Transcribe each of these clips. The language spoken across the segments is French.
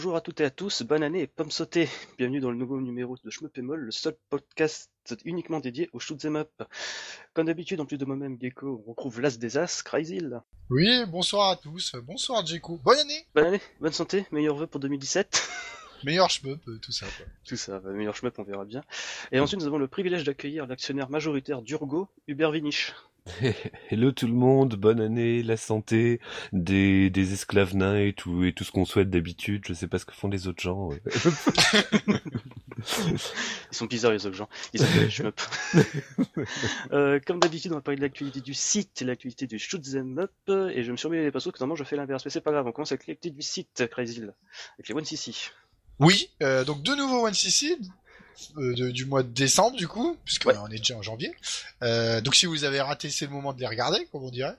bonjour à toutes et à tous, bonne année et pomme sautée. Bienvenue dans le nouveau numéro de Schmeupémol, le seul podcast uniquement dédié au shoot'em up. Comme d'habitude, en plus de moi-même, Gecko, on retrouve l'as des as, Cryzil. Oui, bonsoir à tous, bonsoir Djeko, bonne année Bonne année, bonne santé, meilleurs vœux pour 2017. Meilleur shmup, tout ça quoi. Tout ça, bah, meilleur shmup, on verra bien. Et ensuite, nous avons le privilège d'accueillir l'actionnaire majoritaire d'Urgo, Hubert Vinich. Hello tout le monde, bonne année, la santé, des, des esclaves nains et tout, et tout ce qu'on souhaite d'habitude. Je sais pas ce que font les autres gens. ouais. Ils sont bizarres les autres gens, ils les shmup. Euh, comme d'habitude, on va parler de l'actualité du site et l'actualité du shoot'em up, et je me suis remis les pinceaux que normalement je fais l'inverse, mais c'est pas grave, on commence avec l'actualité du site, Cryzil, avec les 1cc. Oui, euh, donc de nouveau One CC euh, de- du mois de décembre du coup, puisque Ouais. on est déjà en janvier. Euh, donc si vous avez raté, c'est le moment de les regarder, comme on dirait.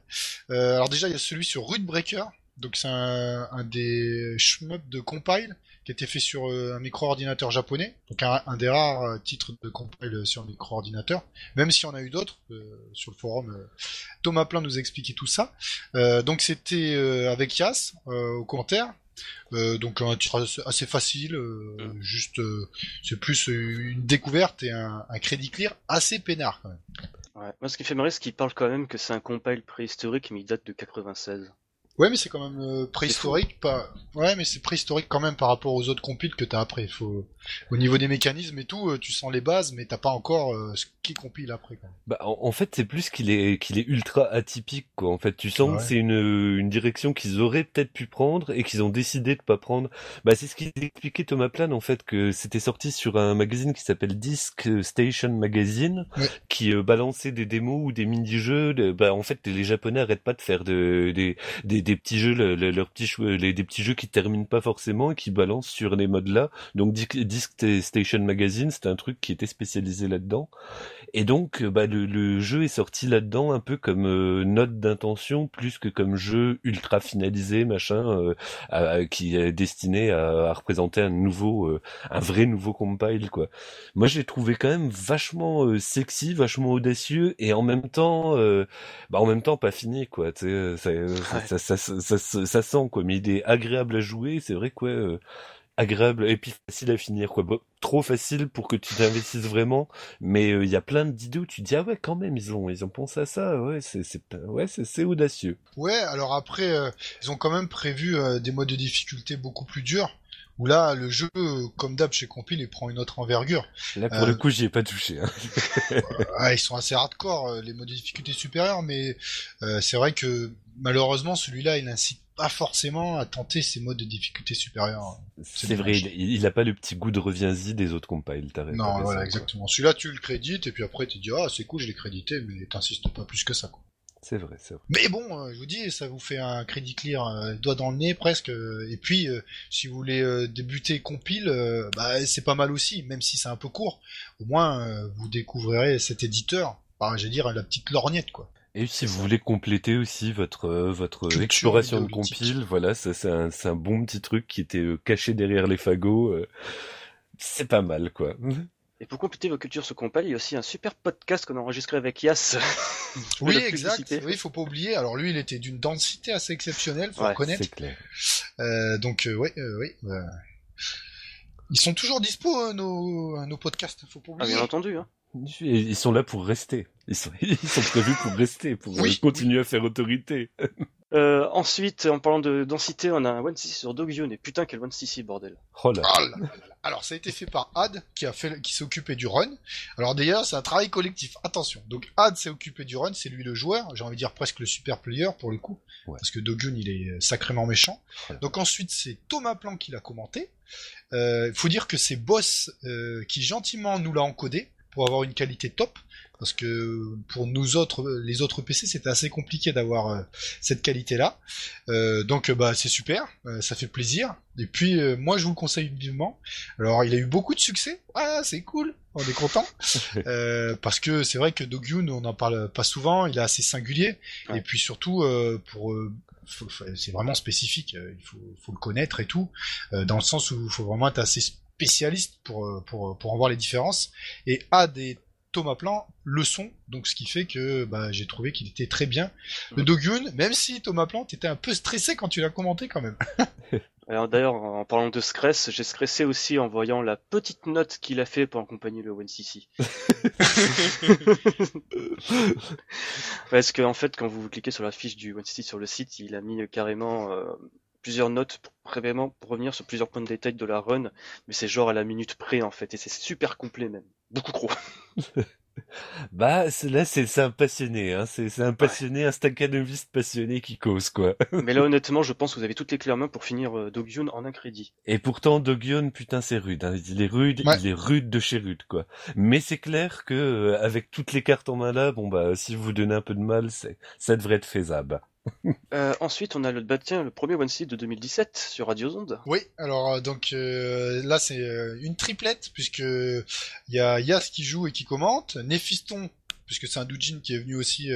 Euh, alors déjà, il y a celui sur Root Breaker, donc c'est un, un des shmups de compile qui a été fait sur un micro-ordinateur japonais, donc un, un des rares titres de compile sur micro-ordinateur, même si on a eu d'autres sur le forum. Thomas Plein nous a expliqué tout ça. Donc c'était avec Yas au commentaire. Euh, donc un titre assez- facile, euh, juste euh, c'est plus une découverte et un, un crédit clear assez peinard quand même. Ouais. Moi, ce qui fait marrer, c'est qu'il parle quand même que c'est un compile préhistorique, mais il date de 96. Ouais, mais c'est quand même euh, préhistorique, pas. Ouais, mais c'est préhistorique quand même par rapport aux autres compiles que t'as après. Faut au niveau des mécanismes et tout, euh, tu sens les bases, mais t'as pas encore euh, ce qui compile après. Même. Bah, en, en fait, c'est plus qu'il est qu'il est ultra atypique, quoi. En fait, tu sens Ouais. que c'est une, une direction qu'ils auraient peut-être pu prendre et qu'ils ont décidé de pas prendre. Bah, c'est ce qu'il expliquait Thomas Plan, en fait, que c'était sorti sur un magazine qui s'appelle Disc Station Magazine, Ouais. qui balançait des démos ou des mini-jeux. de- Bah, en fait, les Japonais arrêtent pas de faire de, des, des, des petits jeux, le- le- leurs petits jeux, les, des petits jeux qui terminent pas forcément et qui balancent sur les modes là. Donc, Disc Station Magazine, c'était un truc qui était spécialisé là-dedans. Et donc, euh, bah, le, le jeu est sorti là-dedans un peu comme euh, note d'intention, plus que comme jeu ultra finalisé, machin, euh, à- qui est destiné à, à représenter un nouveau, euh, un vrai nouveau compile, quoi. Moi, je l'ai trouvé quand même vachement sexy, vachement audacieux, et en même temps, bah, en même temps pas fini, quoi. Tu sais, ça, ça, ça, ça, ça, sent, quoi. Mais il est agréable à jouer, c'est vrai, quoi. euh, agréable et puis facile à finir quoi trop facile pour que tu t'investisses vraiment mais euh, il y a plein d'idées où tu te dis ah ouais quand même ils ont ils ont pensé à ça ouais c'est ouais c'est audacieux Ouais, alors après, euh, ils ont quand même prévu des modes de difficulté beaucoup plus durs. Où là, le jeu, euh, comme d'hab chez Compile, il prend une autre envergure. là pour Euh, le coup j'y ai pas touché hein. Ah, ils sont assez hardcore, euh, les modes de difficulté supérieures, mais euh, c'est vrai que malheureusement, celui-là, il n'incite pas forcément à tenter ces modes de difficulté supérieures. c'est vrai il, il a pas le petit goût de reviens-y des autres compiles Non, voilà, exactement. Celui-là, tu le crédites, et puis après, tu dis, ah, c'est cool, je l'ai crédité, mais t'insistes pas plus que ça, quoi. C'est vrai c'est vrai Mais bon, euh, je vous dis, ça vous fait un crédit clear, euh, doigt dans le nez presque. euh, et puis, si vous voulez débuter compile, bah, c'est pas mal aussi, même si c'est un peu court. Au moins, vous découvrirez cet éditeur. Bah, je dire la petite lorgnette, quoi. et si vous voulez compléter aussi votre votre Culture exploration de compile voilà ça c'est un bon petit truc qui était caché derrière les fagots c'est pas mal quoi Et pour compléter vos cultures sur compile, il y a aussi un super podcast qu'on a enregistré avec Yas. Je Oui, exact. Oui, faut pas oublier. Alors lui, il était d'une densité assez exceptionnelle, faut Ouais, reconnaître. c'est clair Euh, donc, euh, euh, oui. euh, Ils sont toujours dispo, euh, nos, nos podcasts, faut pas Ah, oublier. bien entendu, hein. Et Ils sont là pour rester. Ils sont, ils sont prévus pour rester, pour Oui, euh, continuer à faire autorité. Euh, ensuite, en parlant de densité, on a un 1cc sur Dogyun, et putain, quel 1cc, bordel. Oh là. Ah là. Alors, ça a été fait par Ad, qui a fait, qui s'est occupé du run. Alors d'ailleurs, c'est un travail collectif. Attention. Donc Ad s'est occupé du run, c'est lui le joueur. J'ai envie de dire presque le super player pour le coup, Ouais. parce que Dogun il est sacrément méchant. Voilà. Donc ensuite, c'est Thomas Plan qui l'a commenté. Euh, Il faut dire que c'est Boss euh, qui gentiment nous l'a encodé pour avoir une qualité top. Parce que pour nous autres, les autres PC, c'était assez compliqué d'avoir euh, cette qualité-là. Euh, donc euh, bah c'est super, euh, ça fait plaisir. Et puis moi je vous le conseille vivement. Alors il a eu beaucoup de succès. Ah c'est cool, on est content. Parce que c'est vrai que Dogyun on n'en parle pas souvent, il est assez singulier. Ouais. Et puis surtout pour c'est vraiment spécifique, il faut, faut le connaître et tout, dans le sens où il faut vraiment être assez spécialiste pour, euh, pour, pour en voir les différences. Et a des Thomas Plan le son, donc ce qui fait que bah, j'ai trouvé qu'il était très bien. Le Dogyun, même si Thomas Plan était un peu stressé quand tu l'as commenté quand même. Alors, D'ailleurs, en parlant de stress, j'ai stressé aussi en voyant la petite note qu'il a fait pour accompagner le OneCC. Parce qu'en en fait, quand vous cliquez sur la fiche du OneCC sur le site, il a mis carrément euh, plusieurs notes pour, vraiment pour revenir sur plusieurs points de détail de la run, mais c'est genre à la minute près en fait, et c'est super complet même, beaucoup trop. Bah c'est- là c'est c'est un passionné, hein. C'est c'est un passionné, un staccanoviste passionné qui cause quoi. mais là honnêtement, je pense que vous avez toutes les clés en main pour finir euh, Dogyun en un crédit. Et pourtant Dogion, putain c'est rude. Hein. Il est rude, Ouais. il est rude de chez rude quoi. Mais c'est clair que euh, avec toutes les cartes en main là, bon bah si vous vous donnez un peu de mal, c'est ça devrait être faisable. Euh, ensuite, on a le, bah, le premier OneCC de 2017 sur Radio Zonde. Oui, alors euh, donc euh, là c'est une triplette puisque il y a Yas qui joue et qui commente, Néphiston puisque c'est un doujin qui est venu aussi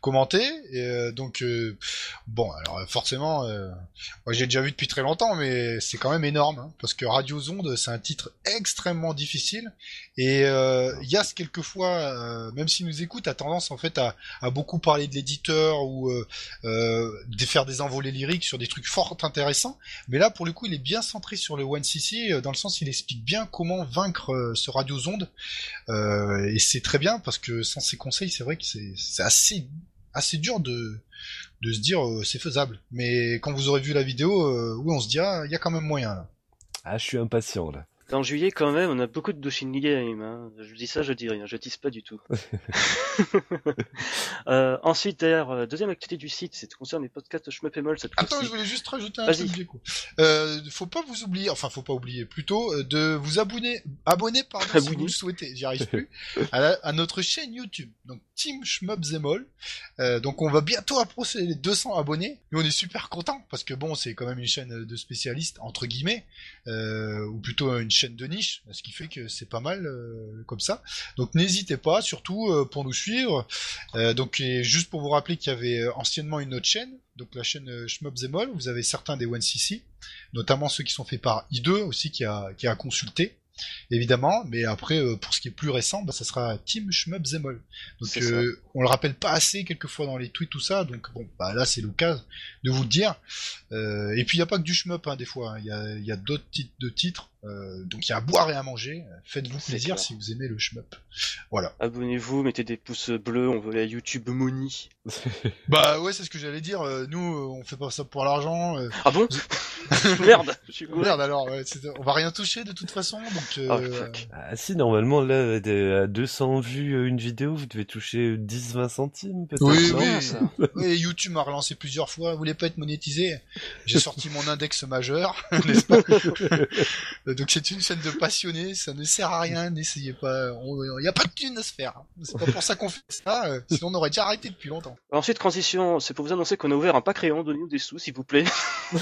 commenter et donc bon alors forcément moi j'ai déjà vu depuis très longtemps mais c'est quand même énorme hein, parce que Radio Zonde c'est un titre extrêmement difficile et euh, Yas quelquefois euh, même s'il nous écoute a tendance en fait à, à beaucoup parler de l'éditeur ou euh, euh, de faire des envolées lyriques sur des trucs fort intéressants mais là, pour le coup, il est bien centré sur le One CC, euh, dans le sens il explique bien comment vaincre euh, ce radiozonde. Euh, et c'est très bien, parce que sans ses conseils, c'est vrai que c'est assez, assez dur de, de se dire c'est faisable. Mais quand vous aurez vu la vidéo, oui, on se dit, ah, il y a quand même moyen là. Ah je suis impatient là. En juillet, quand même, on a beaucoup de Doshin Game. Hein. Je dis ça, je dis rien, je tease pas du tout. euh, ensuite, d'ailleurs, euh, deuxième activité du site, c'est concerne les podcasts Schmuppemol cette Attends, je voulais juste rajouter un truc, Gecko. Euh, faut pas vous oublier, enfin, faut pas oublier, plutôt, euh, de vous abonner, abonner, pardon, si vous le souhaitez, j'y arrive plus, à, la- à notre chaîne YouTube. Donc, Team. Euh, donc, on va bientôt approcher les 200 abonnés. Et on est super contents, parce que bon, c'est quand même une chaîne de spécialistes, entre guillemets, euh, ou plutôt une chaîne de niche, ce qui fait que c'est pas mal, euh, comme ça. Donc, n'hésitez pas, surtout, pour nous suivre. Donc, juste pour vous rappeler qu'il y avait anciennement une autre chaîne, donc la chaîne Shmup Zemol, vous avez certains des 1cc, notamment ceux qui sont faits par I2 aussi, qui a consulté, évidemment, mais après, euh, pour ce qui est plus récent, bah, ça sera Team Shmup Zemol. Donc, euh, on le rappelle pas assez quelquefois dans les tweets, tout ça, donc bon, bah là, c'est l'occasion de vous le dire. Euh, et puis, il n'y a pas que du Shmup, hein, des fois, hein. il y a, il y a d'autres titres de titres, euh, donc il y a à boire et à manger, faites-vous plaisir clair. si vous aimez le Shmup. Voilà. Abonnez-vous, mettez des pouces bleus, on veut la YouTube Money. Bah ouais, c'est ce que j'allais dire, euh, nous, euh, on fait pas ça pour l'argent, Ah bon Merde je suis Merde alors, ouais, on va rien toucher de toute façon, donc euh, Oh, fuck. Ah si normalement là à 200 vues une vidéo, vous devez toucher 10-20 centimes peut-être. Oui, oui. Ça. ouais, YouTube m'a relancé plusieurs fois, vous voulez pas être monétisé? J'ai sorti mon index majeur, n'est-ce pas? Donc c'est une chaîne de passionnés, ça ne sert à rien, n'essayez pas, il y a pas de thunes à se faire. C'est pas pour ça qu'on fait ça, euh, sinon on aurait déjà arrêté depuis longtemps. Ensuite, transition, c'est pour vous annoncer qu'on a ouvert un Patreon, donnez-nous des sous, s'il vous plaît.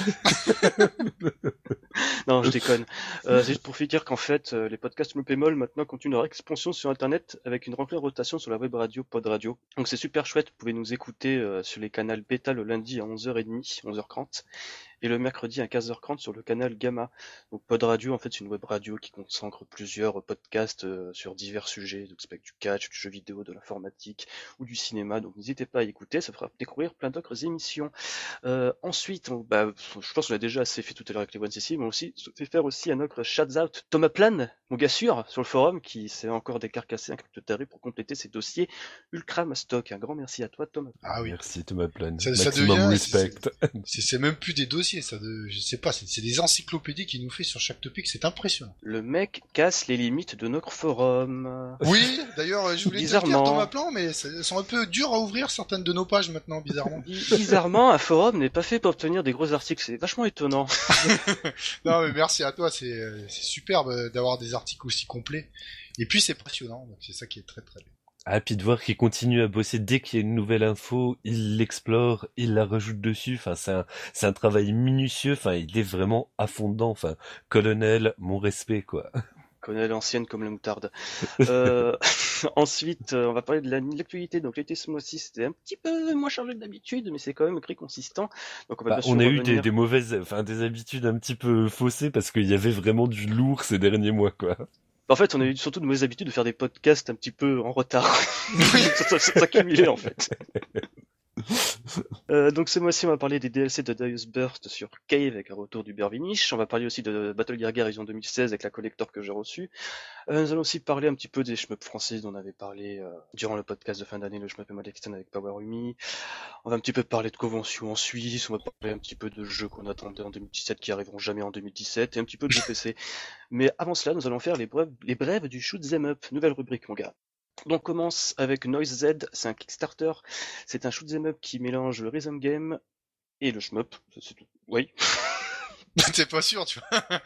non, je déconne. Euh, c'est juste pour vous dire qu'en fait, euh, les podcasts Mopémol maintenant continuent leur expansion sur Internet avec une remplie rotation sur la web radio Pod Radio. Donc c'est super chouette, vous pouvez nous écouter euh, sur les canaux bêta le lundi à 11h30, 11h30, et le mercredi à 15h30 sur le canal Gamma. Donc Pod Radio, en fait, c'est une web radio qui consacre plusieurs podcasts euh, sur divers sujets, donc spec du catch, du jeu vidéo, de l'informatique ou du cinéma. Donc n'hésitez pas à écouter, ça fera découvrir plein d'autres émissions. Euh, ensuite, on- bah, je pense qu'on a déjà assez fait tout à l'heure avec les One CC, mais aussi fait faire aussi à notre shout out Thomas Plan, mon gars sûr, sur le forum, qui s'est encore décarcassé un crypto pour compléter ses dossiers ultra mastoc. Un grand merci à toi, Thomas. Ah oui, Merci Thomas Plan. Ça- ça Maximum devient- respect. c'est c'est même plus des dossiers, ça, de, je sais pas, c'est des encyclopédies qu'il nous fait sur chaque topic, c'est impressionnant. Le mec casse les limites de notre forum. Oui, d'ailleurs, je voulais dire, Bizarrement. Thomas Plan, mais c'est- elles sont un peu dures à ouvrir certaines de nos pages maintenant, bizarrement. Bi- Bizarrement, un forum n'est pas fait pour obtenir des gros articles, c'est vachement étonnant. non, mais merci à toi, c'est euh, superbe euh, d'avoir des articles aussi complets. Et puis c'est passionnant, donc c'est ça qui est très très bien. Puis de voir qu'il continue à bosser dès qu'il y a une nouvelle info, il l'explore, il la rajoute dessus. Enfin, c'est un, c'est un travail minutieux. Enfin, il est vraiment à fond dedans. Enfin, colonel, mon respect, quoi. connaît l'ancienne comme la moutarde. Euh, ensuite, euh, on va parler de la- de l'actualité. Donc l'été ce mois-ci, c'était un petit peu moins chargé que d'habitude, mais c'est quand même très consistant. Donc on va Bah, on a eu des, des mauvaises, enfin, des habitudes un petit peu faussées parce qu'il y avait vraiment du lourd ces derniers mois, quoi. En fait, on a eu surtout de mauvaises habitudes de faire des podcasts un petit peu en retard. ça s'accumulait en fait. Euh, donc ce mois-ci, on va parler des DLC de Deus Burst sur Cave avec un retour du Vinish. On va parler aussi de Battle Gear Garrison 2016 avec la collector que j'ai reçue. Euh, nous allons aussi parler un petit peu des shmups français dont on avait parlé euh, durant le podcast de fin d'année, le shmup Malekistan avec Power Umi. On va un petit peu parler de conventions en Suisse, on va parler un petit peu de jeux qu'on attendait en 2017 qui arriveront jamais en 2017 et un petit peu de PC. Mais avant cela, nous allons faire les brèves, les brèves du Shoot Them Up, nouvelle rubrique mon gars. Donc on commence avec Noise Z, c'est un Kickstarter, c'est un shoot 'em up qui mélange le rhythm game et le shmup, c'est tout. Oui. T'es pas sûr, tu vois.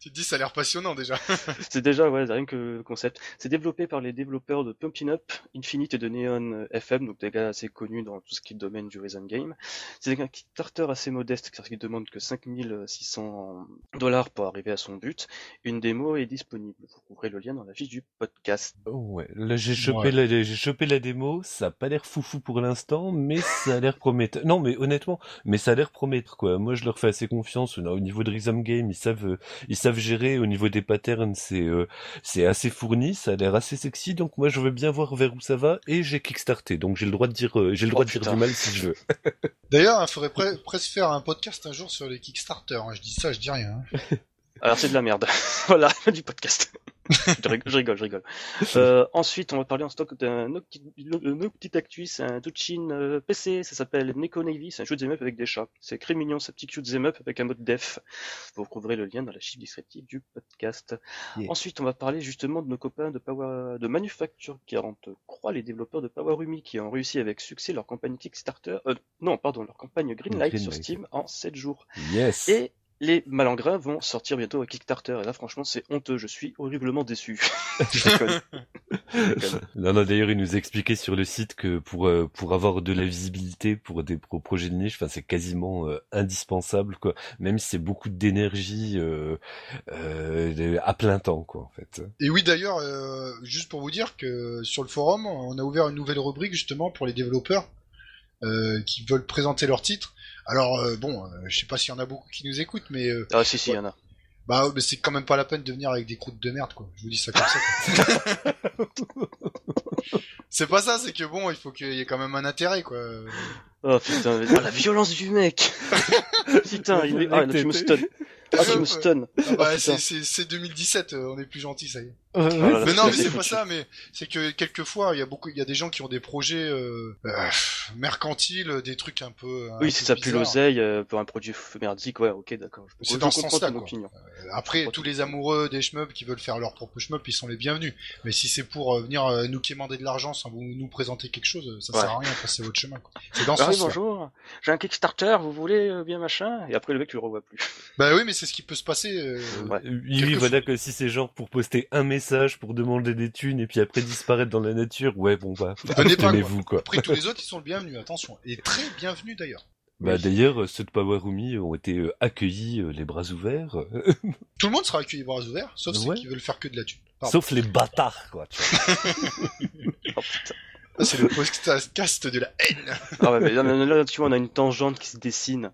tu te dis, ça a l'air passionnant déjà. c'est déjà, ouais, rien que le concept. C'est développé par les développeurs de Pumpin' Up, Infinite et de Neon FM, donc des gars assez connus dans tout ce qui est domaine du rhythm game. C'est un Kickstarter assez modeste, car il demande que 5600 dollars pour arriver à son but. Une démo est disponible. Vous trouverez le lien dans la fiche du podcast. Oh ouais, là j'ai chopé, la, j'ai chopé la démo, ça a pas l'air foufou pour l'instant, mais ça a l'air prometteur. Non, mais honnêtement, mais ça a l'air promettre, quoi. Moi je leur fais assez confiance au niveau de Rhythm Game, ils savent, euh, ils savent gérer au niveau des patterns, c'est, euh, c'est assez fourni, ça a l'air assez sexy, donc moi je veux bien voir vers où ça va, et j'ai kickstarté, donc j'ai le droit de dire, euh, j'ai le droit de dire du mal si je veux. D'ailleurs, il faudrait presque faire un podcast un jour sur les Kickstarter, hein. je dis ça, je dis rien. Hein. Alors c'est de la merde. voilà, du podcast. Je rigole, je rigole. Euh, ensuite, on va parler en stock d'un autre petit actu, c'est un Touchin euh, PC, ça s'appelle Neko Navy, c'est un shoot'em up avec des chats. C'est très mignon, ce petit shoot'em up avec un mode def. Vous retrouverez le lien dans la chiffre descriptive du podcast. Ensuite, on va parler justement de nos copains de Power, de Manufacture 43, les développeurs de Power Umi qui ont réussi avec succès leur campagne Kickstarter, euh, non, pardon, leur campagne Greenlight sur Steam en 7 jours. Yes. Et les malangrins vont sortir bientôt à Kickstarter. Et là, franchement, c'est honteux. Je suis horriblement déçu. non, non, d'ailleurs, il nous expliquait sur le site que pour euh, pour avoir de la visibilité pour des projets de niche, enfin, c'est quasiment euh, indispensable, quoi. Même si c'est beaucoup d'énergie euh, à plein temps, quoi, en fait. Et oui, d'ailleurs, juste pour vous dire que sur le forum, on a ouvert une nouvelle rubrique justement pour les développeurs qui veulent présenter leur titre alors euh, bon, euh, je sais pas s'il y en a beaucoup qui nous écoutent, mais euh, ah si si, il y en a. Bah mais c'est quand même pas la peine de venir avec des croûtes de merde quoi. Je vous dis ça comme ça. c'est pas ça, c'est que bon, il faut qu'il y ait quand même un intérêt quoi. Oh putain, la violence du mec. putain, il est... ah, tu me stun. Ah, tu me stun. Ah, bah, oh, c'est 2017, on est plus gentil, ça y est. Oh mais non, mais c'est pas ça, mais c'est que quelquefois il y a beaucoup, il y a des gens qui ont des projets euh, euh, mercantiles, des trucs un peu. oui, si ça pue l'oseille euh, pour un produit merdique, ouais, ok, d'accord. C'est dans ce sens-là. après, tous les amoureux des shmups qui veulent faire leur propre shmup, ils sont les bienvenus. Mais si c'est pour venir nous quémander de l'argent sans vous nous présenter quelque chose, ça sert à rien. Passer votre chemin. C'est dans ce ah, oui, bonjour. J'ai un Kickstarter, vous voulez bien machin? Et après le mec tu le revois plus. Bah oui, mais c'est ce qui peut se passer. oui, voilà que si c'est genre pour poster un message pour demander des thunes et puis après disparaître dans la nature, ouais, bon, bah, Venez pas, vous, quoi. Après, tous les autres, ils sont le bienvenus, attention. Et très bienvenus, d'ailleurs. Bah d'ailleurs, ceux de Powerumi ont été euh, accueillis euh, les bras ouverts. Tout le monde sera accueilli les bras ouverts, sauf ceux qui veulent faire que de la thune. Sauf les bâtards, quoi. Tu oh, putain. C'est le podcast de la haine. Ah ouais, mais là, tu vois, on a une tangente qui se dessine.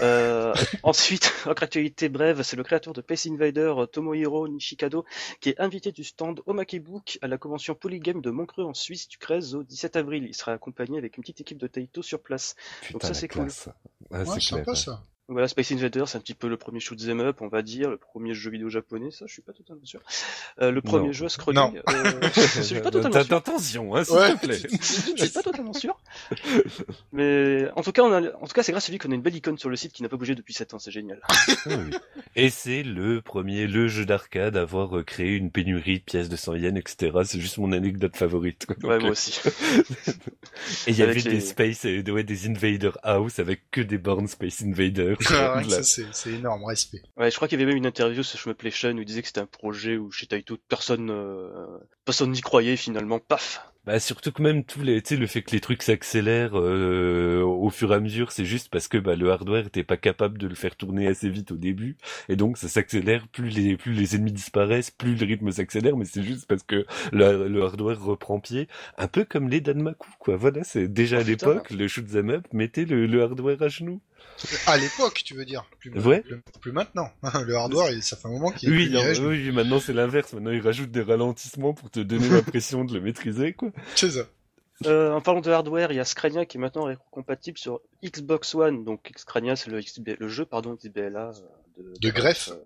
Euh, ensuite, autre actualité brève, c'est le créateur de Space Invader, Tomohiro Nishikado, qui est invité du stand au Makebook à la convention Polygame de Montreux en Suisse du 13 au 17 avril. Il sera accompagné avec une petite équipe de Taito sur place. Donc ça, c'est cool. Ah, c'est sympa, ça. Voilà, Space Invader, c'est un petit peu le premier shoot 'em up, on va dire, le premier jeu vidéo japonais, ça, je suis pas totalement sûr. Euh, le premier jeu à scrolling, euh, je suis pas totalement sûr. Attention, hein, s'il te plaît. je suis pas totalement sûr. Mais en tout cas, on a, en tout cas, c'est grâce à lui qu'on a une belle icône sur le site qui n'a pas bougé depuis 7 ans, c'est génial. Et c'est le premier, le jeu d'arcade à avoir euh, créé une pénurie de pièces de 100 yens, etc. C'est juste mon anecdote favorite. ouais, moi aussi. Et il y avait des Space, ouais, des Invader House avec que des bornes Space Invader. Ah c'est énorme, respect. Ouais, je crois qu'il y avait même une interview sur Shmuplation où il disait que c'était un projet où chez Taito personne, euh, personne n'y croyait finalement, paf, bah surtout que même tous les, tu sais, le fait que les trucs s'accélèrent euh, au fur et à mesure, c'est juste parce que bah, le hardware était pas capable de le faire tourner assez vite au début, et donc ça s'accélère. Plus les plus les ennemis disparaissent, plus le rythme s'accélère, mais c'est juste parce que le, le, hardware reprend pied, un peu comme les Danmaku, quoi. Voilà, c'est déjà à oh, l'époque le shoot them up mettait le, le hardware à genoux. À l'époque, tu veux dire plus, ouais. plus, maintenant. le hardware, ça fait un moment qu'il oui, oui, maintenant c'est l'inverse. Maintenant, ils rajoutent des ralentissements pour te donner l'impression de le maîtriser, quoi. C'est. Euh, en parlant de hardware, il y a Scrania qui est maintenant compatible sur Xbox One. Donc Scrania, c'est le, le jeu pardon XBLA euh, de, De Greffe. euh,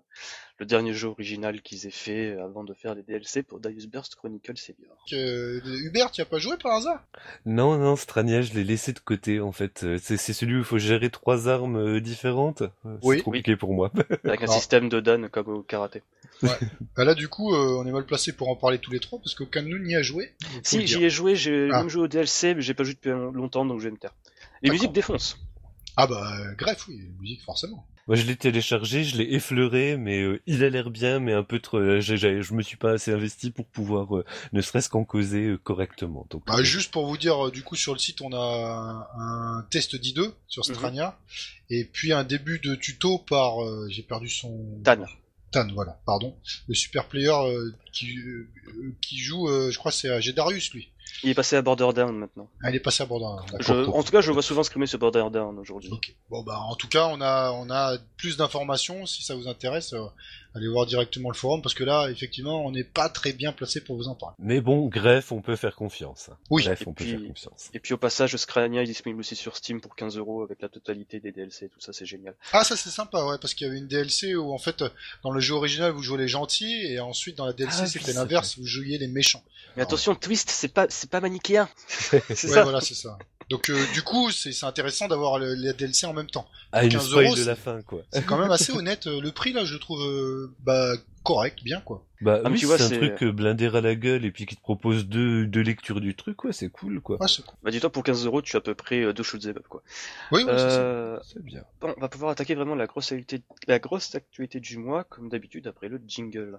le dernier jeu original qu'ils aient fait avant de faire les DLC pour Darius Burst Chronicle Savior. Euh, Hubert, tu as pas joué par hasard? Non, non, Strania, je l'ai laissé de côté en fait. Euh, C'est c'est celui où il faut gérer trois armes euh, différentes? Euh, Oui. C'est compliqué pour moi. Avec un Non. système de Dan comme au karaté. Bah Là, du coup, euh, on est mal placé pour en parler tous les trois parce qu'aucun de nous n'y a joué. Si, j'y ai joué, j'ai Ah. même joué au DLC, mais j'ai pas joué depuis longtemps, donc je vais me taire. Les musiques défoncent. Ah bah, euh, Greffe, oui, musique forcément. Moi, je l'ai téléchargé, je l'ai effleuré, mais euh, il a l'air bien, mais un peu trop. euh, j'ai- j'ai- je me suis pas assez investi pour pouvoir, euh, ne serait-ce qu'en causer euh, correctement. Donc, Bah, euh, juste pour vous dire, du coup, sur le site, on a un, un test d'I2 sur Mhm. Strania, et puis un début de tuto par, euh, j'ai perdu son... Tan. Tan, voilà, pardon. Le super player euh, qui, euh, qui joue, euh, je crois que c'est à Darius, lui. Il est passé à Borderdown maintenant. Ah, il est passé à Bordeaux. Je, en tout cas, je vois souvent scrimer sur Borderdown aujourd'hui. Bon bah en tout cas on a on a plus d'informations si ça vous intéresse euh, allez voir directement le forum parce que là effectivement on n'est pas très bien placé pour vous en parler. Mais bon, greffe, on peut faire confiance. Oui. Greffe, on peut faire confiance. Et puis au passage, Scrania est disponible aussi sur Steam pour 15 euros avec la totalité des DLC, tout ça c'est génial. Ah ça c'est sympa ouais parce qu'il y avait une DLC où en fait dans le jeu original vous jouez les gentils et ensuite dans la DLC Ah c'était l'inverse vous jouiez les méchants. Mais attention, Twist, c'est pas, c'est pas manichéen. c'est Ouais ça. voilà c'est ça. Donc euh, du coup c'est c'est intéressant d'avoir le- les DLC en même temps. Ah, une 15 spoil euros, de la c'est- fin, quoi. C'est quand même assez honnête euh, le prix là je le trouve euh, bah correct bien quoi. Bah Ah, mais oui, tu vois, c'est un truc blindé à la gueule et puis qui te propose deux, deux lectures du truc, ouais, c'est cool, quoi. Ouais c'est cool. Bah dis-toi, pour 15 euros, tu as à peu près deux shoot'em up quoi. Oui oui. Euh, C'est bien. bon, on va pouvoir attaquer vraiment la grosse actualité, la grosse actualité du mois, comme d'habitude après le jingle.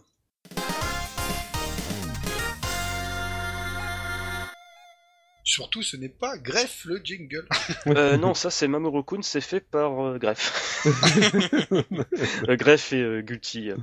Surtout ce n'est pas greffe le jingle. Euh, non, ça c'est Mamoru-kun, c'est fait par euh, Greff. Euh, Greff et euh, Gulti. euh,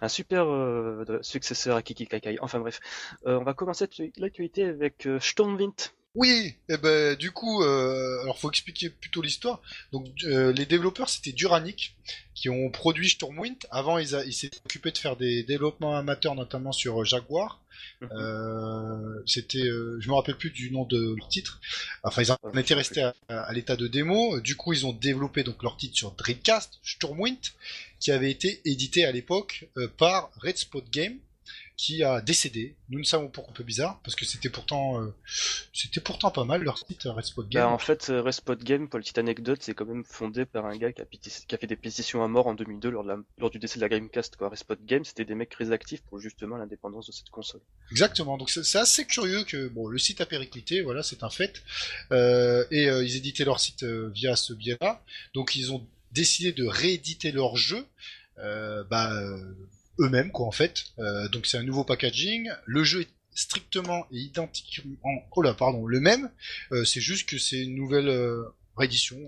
Un super euh, successeur à Kiki Kakai. Enfin bref. Euh, on va commencer l'actualité avec euh, Stormwind. Oui, et ben du coup, euh, alors faut expliquer plutôt l'histoire. Donc euh, les développeurs c'était Duranic qui ont produit Stormwind. Avant ils, a- ils s'étaient occupés de faire des développements amateurs notamment sur euh, Jaguar. Mhm. Euh, c'était, euh, je me rappelle plus du nom de leur titre. Enfin ils en étaient restés à, à l'état de démo. Du coup ils ont développé donc leur titre sur Dreamcast, Stormwind, qui avait été édité à l'époque par Red Spot Game qui a décédé. Nous ne savons pourquoi un peu bizarre, parce que c'était pourtant, euh, c'était pourtant pas mal leur site Red Spot Game. Bah, en fait, euh, Respot Game, pour la petite anecdote, c'est quand même fondé par un gars qui a, pétis- qui a fait des pétitions à mort en 2002 lors, de la- lors du décès de la Gamecast. Quoi. Respot Game, c'était des mecs très actifs pour justement l'indépendance de cette console. Exactement. Donc c'est assez curieux que bon, le site a périclité, voilà, c'est un fait. Euh, et euh, ils éditaient leur site euh, via ce biais-là. Donc ils ont décidé de rééditer leur jeu. Euh, bah, euh, eux-mêmes quoi en fait. Euh, donc c'est un nouveau packaging. Le jeu est strictement et identiquement oh là pardon le même. Euh, c'est juste que c'est une nouvelle euh, réédition.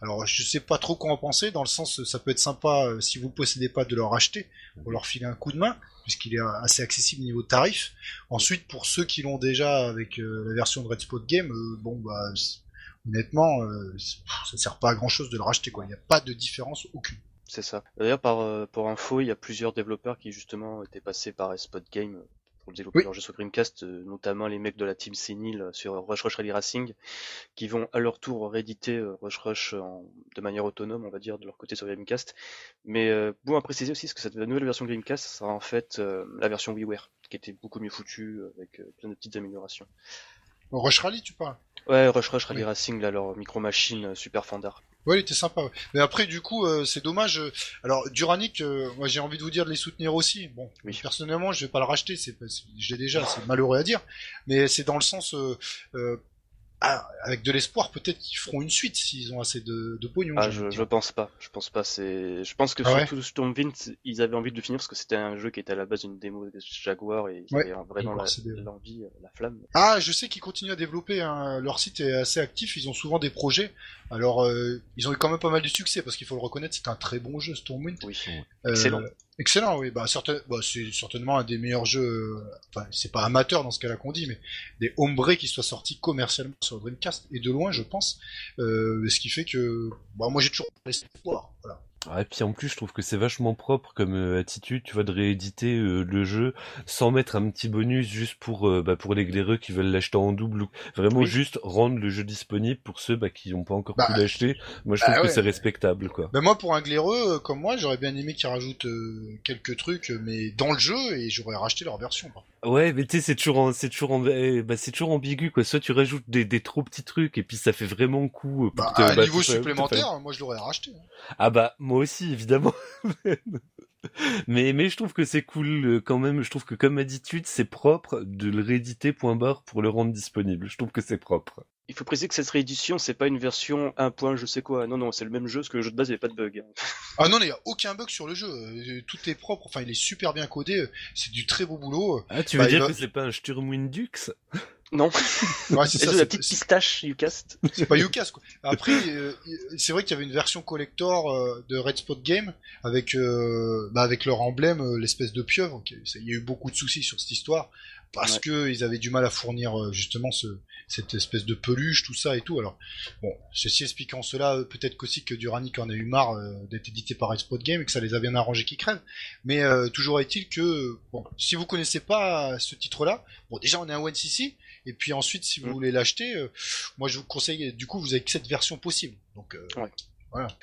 Alors je sais pas trop quoi en penser dans le sens ça peut être sympa si vous possédez pas de leur acheter pour leur filer un coup de main puisqu'il est assez accessible niveau tarif. Ensuite pour ceux qui l'ont déjà avec la version de Red Spot Game, bon bah honnêtement ça sert pas à grand chose de le racheter quoi. Il n'y a pas de différence aucune. C'est ça. D'ailleurs, par, euh, pour info, il y a plusieurs développeurs qui justement étaient passés par Spot Game euh, pour développer Oui. leur jeu sur Dreamcast, euh, notamment les mecs de la team Senil euh, sur Rush Rush Rally Racing, qui vont à leur tour rééditer Rush Rush en- de manière autonome, on va dire, de leur côté sur Dreamcast. Mais euh, bon à préciser aussi, parce que cette nouvelle version Dreamcast sera en fait euh, la version WiiWare, qui était beaucoup mieux foutue, avec euh, plein de petites améliorations. Rush Rally tu parles? Ouais, Rush Rush Rally Oui. Racing, là, leur micro-machine super fandard. Ouais, il était sympa. ouais. Mais après, du coup, euh, c'est dommage. euh, Alors, Duranic, euh, moi, j'ai envie de vous dire de les soutenir aussi. Bon, Oui. personnellement, je vais pas le racheter. C'est, pas- c'est- je l'ai déjà. C'est malheureux à dire, mais c'est dans le sens, euh, euh, ah, avec de l'espoir, peut-être qu'ils feront une suite s'ils ont assez de, de pognon. Ah, je, je pense pas. Je pense pas. C'est. Je pense que Ah ouais surtout Stormwind, ils avaient envie de le finir parce que c'était un jeu qui était à la base une démo de Jaguar et ils Ouais, avaient vraiment Jaguar la- l'envie, euh, la flamme. Ah, je sais qu'ils continuent à développer. hein. Leur site est assez actif. Ils ont souvent des projets. Alors, euh, ils ont eu quand même pas mal de succès parce qu'il faut le reconnaître, c'est un très bon jeu, Stormwind. Oui. Euh, Excellent. Excellent, oui. Bah, certain- bah, c'est certainement un des meilleurs jeux. euh, Enfin, c'est pas amateur dans ce cas-là qu'on dit, mais des homebrew qui soient sortis commercialement sur Dreamcast et de loin, je pense. Euh, ce qui fait que, bah, moi, j'ai toujours l'espoir. Voilà. Et puis en plus, je trouve que c'est vachement propre comme euh, attitude, tu vois, de rééditer euh, le jeu sans mettre un petit bonus juste pour euh, bah, pour les glaireux qui veulent l'acheter en double. ou Vraiment Oui. juste rendre le jeu disponible pour ceux bah, qui n'ont pas encore Bah, pu l'acheter. Moi, je bah trouve ouais. que c'est respectable, quoi. Ben moi, pour un glaireux comme moi, j'aurais bien aimé qu'ils rajoutent quelques trucs, mais dans le jeu, et j'aurais racheté leur version. Ouais, mais tu sais, c'est toujours, c'est toujours, eh, bah, c'est toujours ambigu, quoi. Soit tu rajoutes des, des trop petits trucs et puis ça fait vraiment coup. pour Bah, à un bah, niveau supplémentaire, moi je l'aurais racheté. hein. Ah bah moi aussi évidemment. mais mais je trouve que c'est cool euh, quand même. Je trouve que comme attitude c'est propre de le rééditer point barre pour le rendre disponible. Je trouve que c'est propre. Il faut préciser que cette réédition, c'est pas une version 1. point je sais quoi. Non, non, c'est le même jeu, parce que le jeu de base, il n'y avait pas de bug. Ah non, il n'y a aucun bug sur le jeu. euh, Tout est propre. Enfin, il est super bien codé. euh, C'est du très beau boulot. Ah tu Bah, veux dire va- que c'est pas un Sturmwind Dux Non, Ouais, c'est ça. la petite pistache, Ucast. C'est pas Yukas quoi. Après, euh, c'est vrai qu'il y avait une version collector euh, de Red Spot Game avec euh, bah, avec leur emblème, euh, l'espèce de pieuvre. Il y a eu beaucoup de soucis sur cette histoire parce Ouais. que ils avaient du mal à fournir euh, justement ce cette espèce de peluche, tout ça et tout. Alors bon, ceci expliquant cela, euh, peut-être qu'aussi que Duranic en a eu marre d'être édité par Red Spot Game et que ça les a bien arrangés qu'ils crèvent. Mais euh, toujours est-il que bon, si vous connaissez pas ce titre-là, bon déjà on est un One CC. Et puis ensuite, si vous Mm. voulez l'acheter, euh, moi je vous conseille, du coup, vous avez que cette version possible. Donc, euh,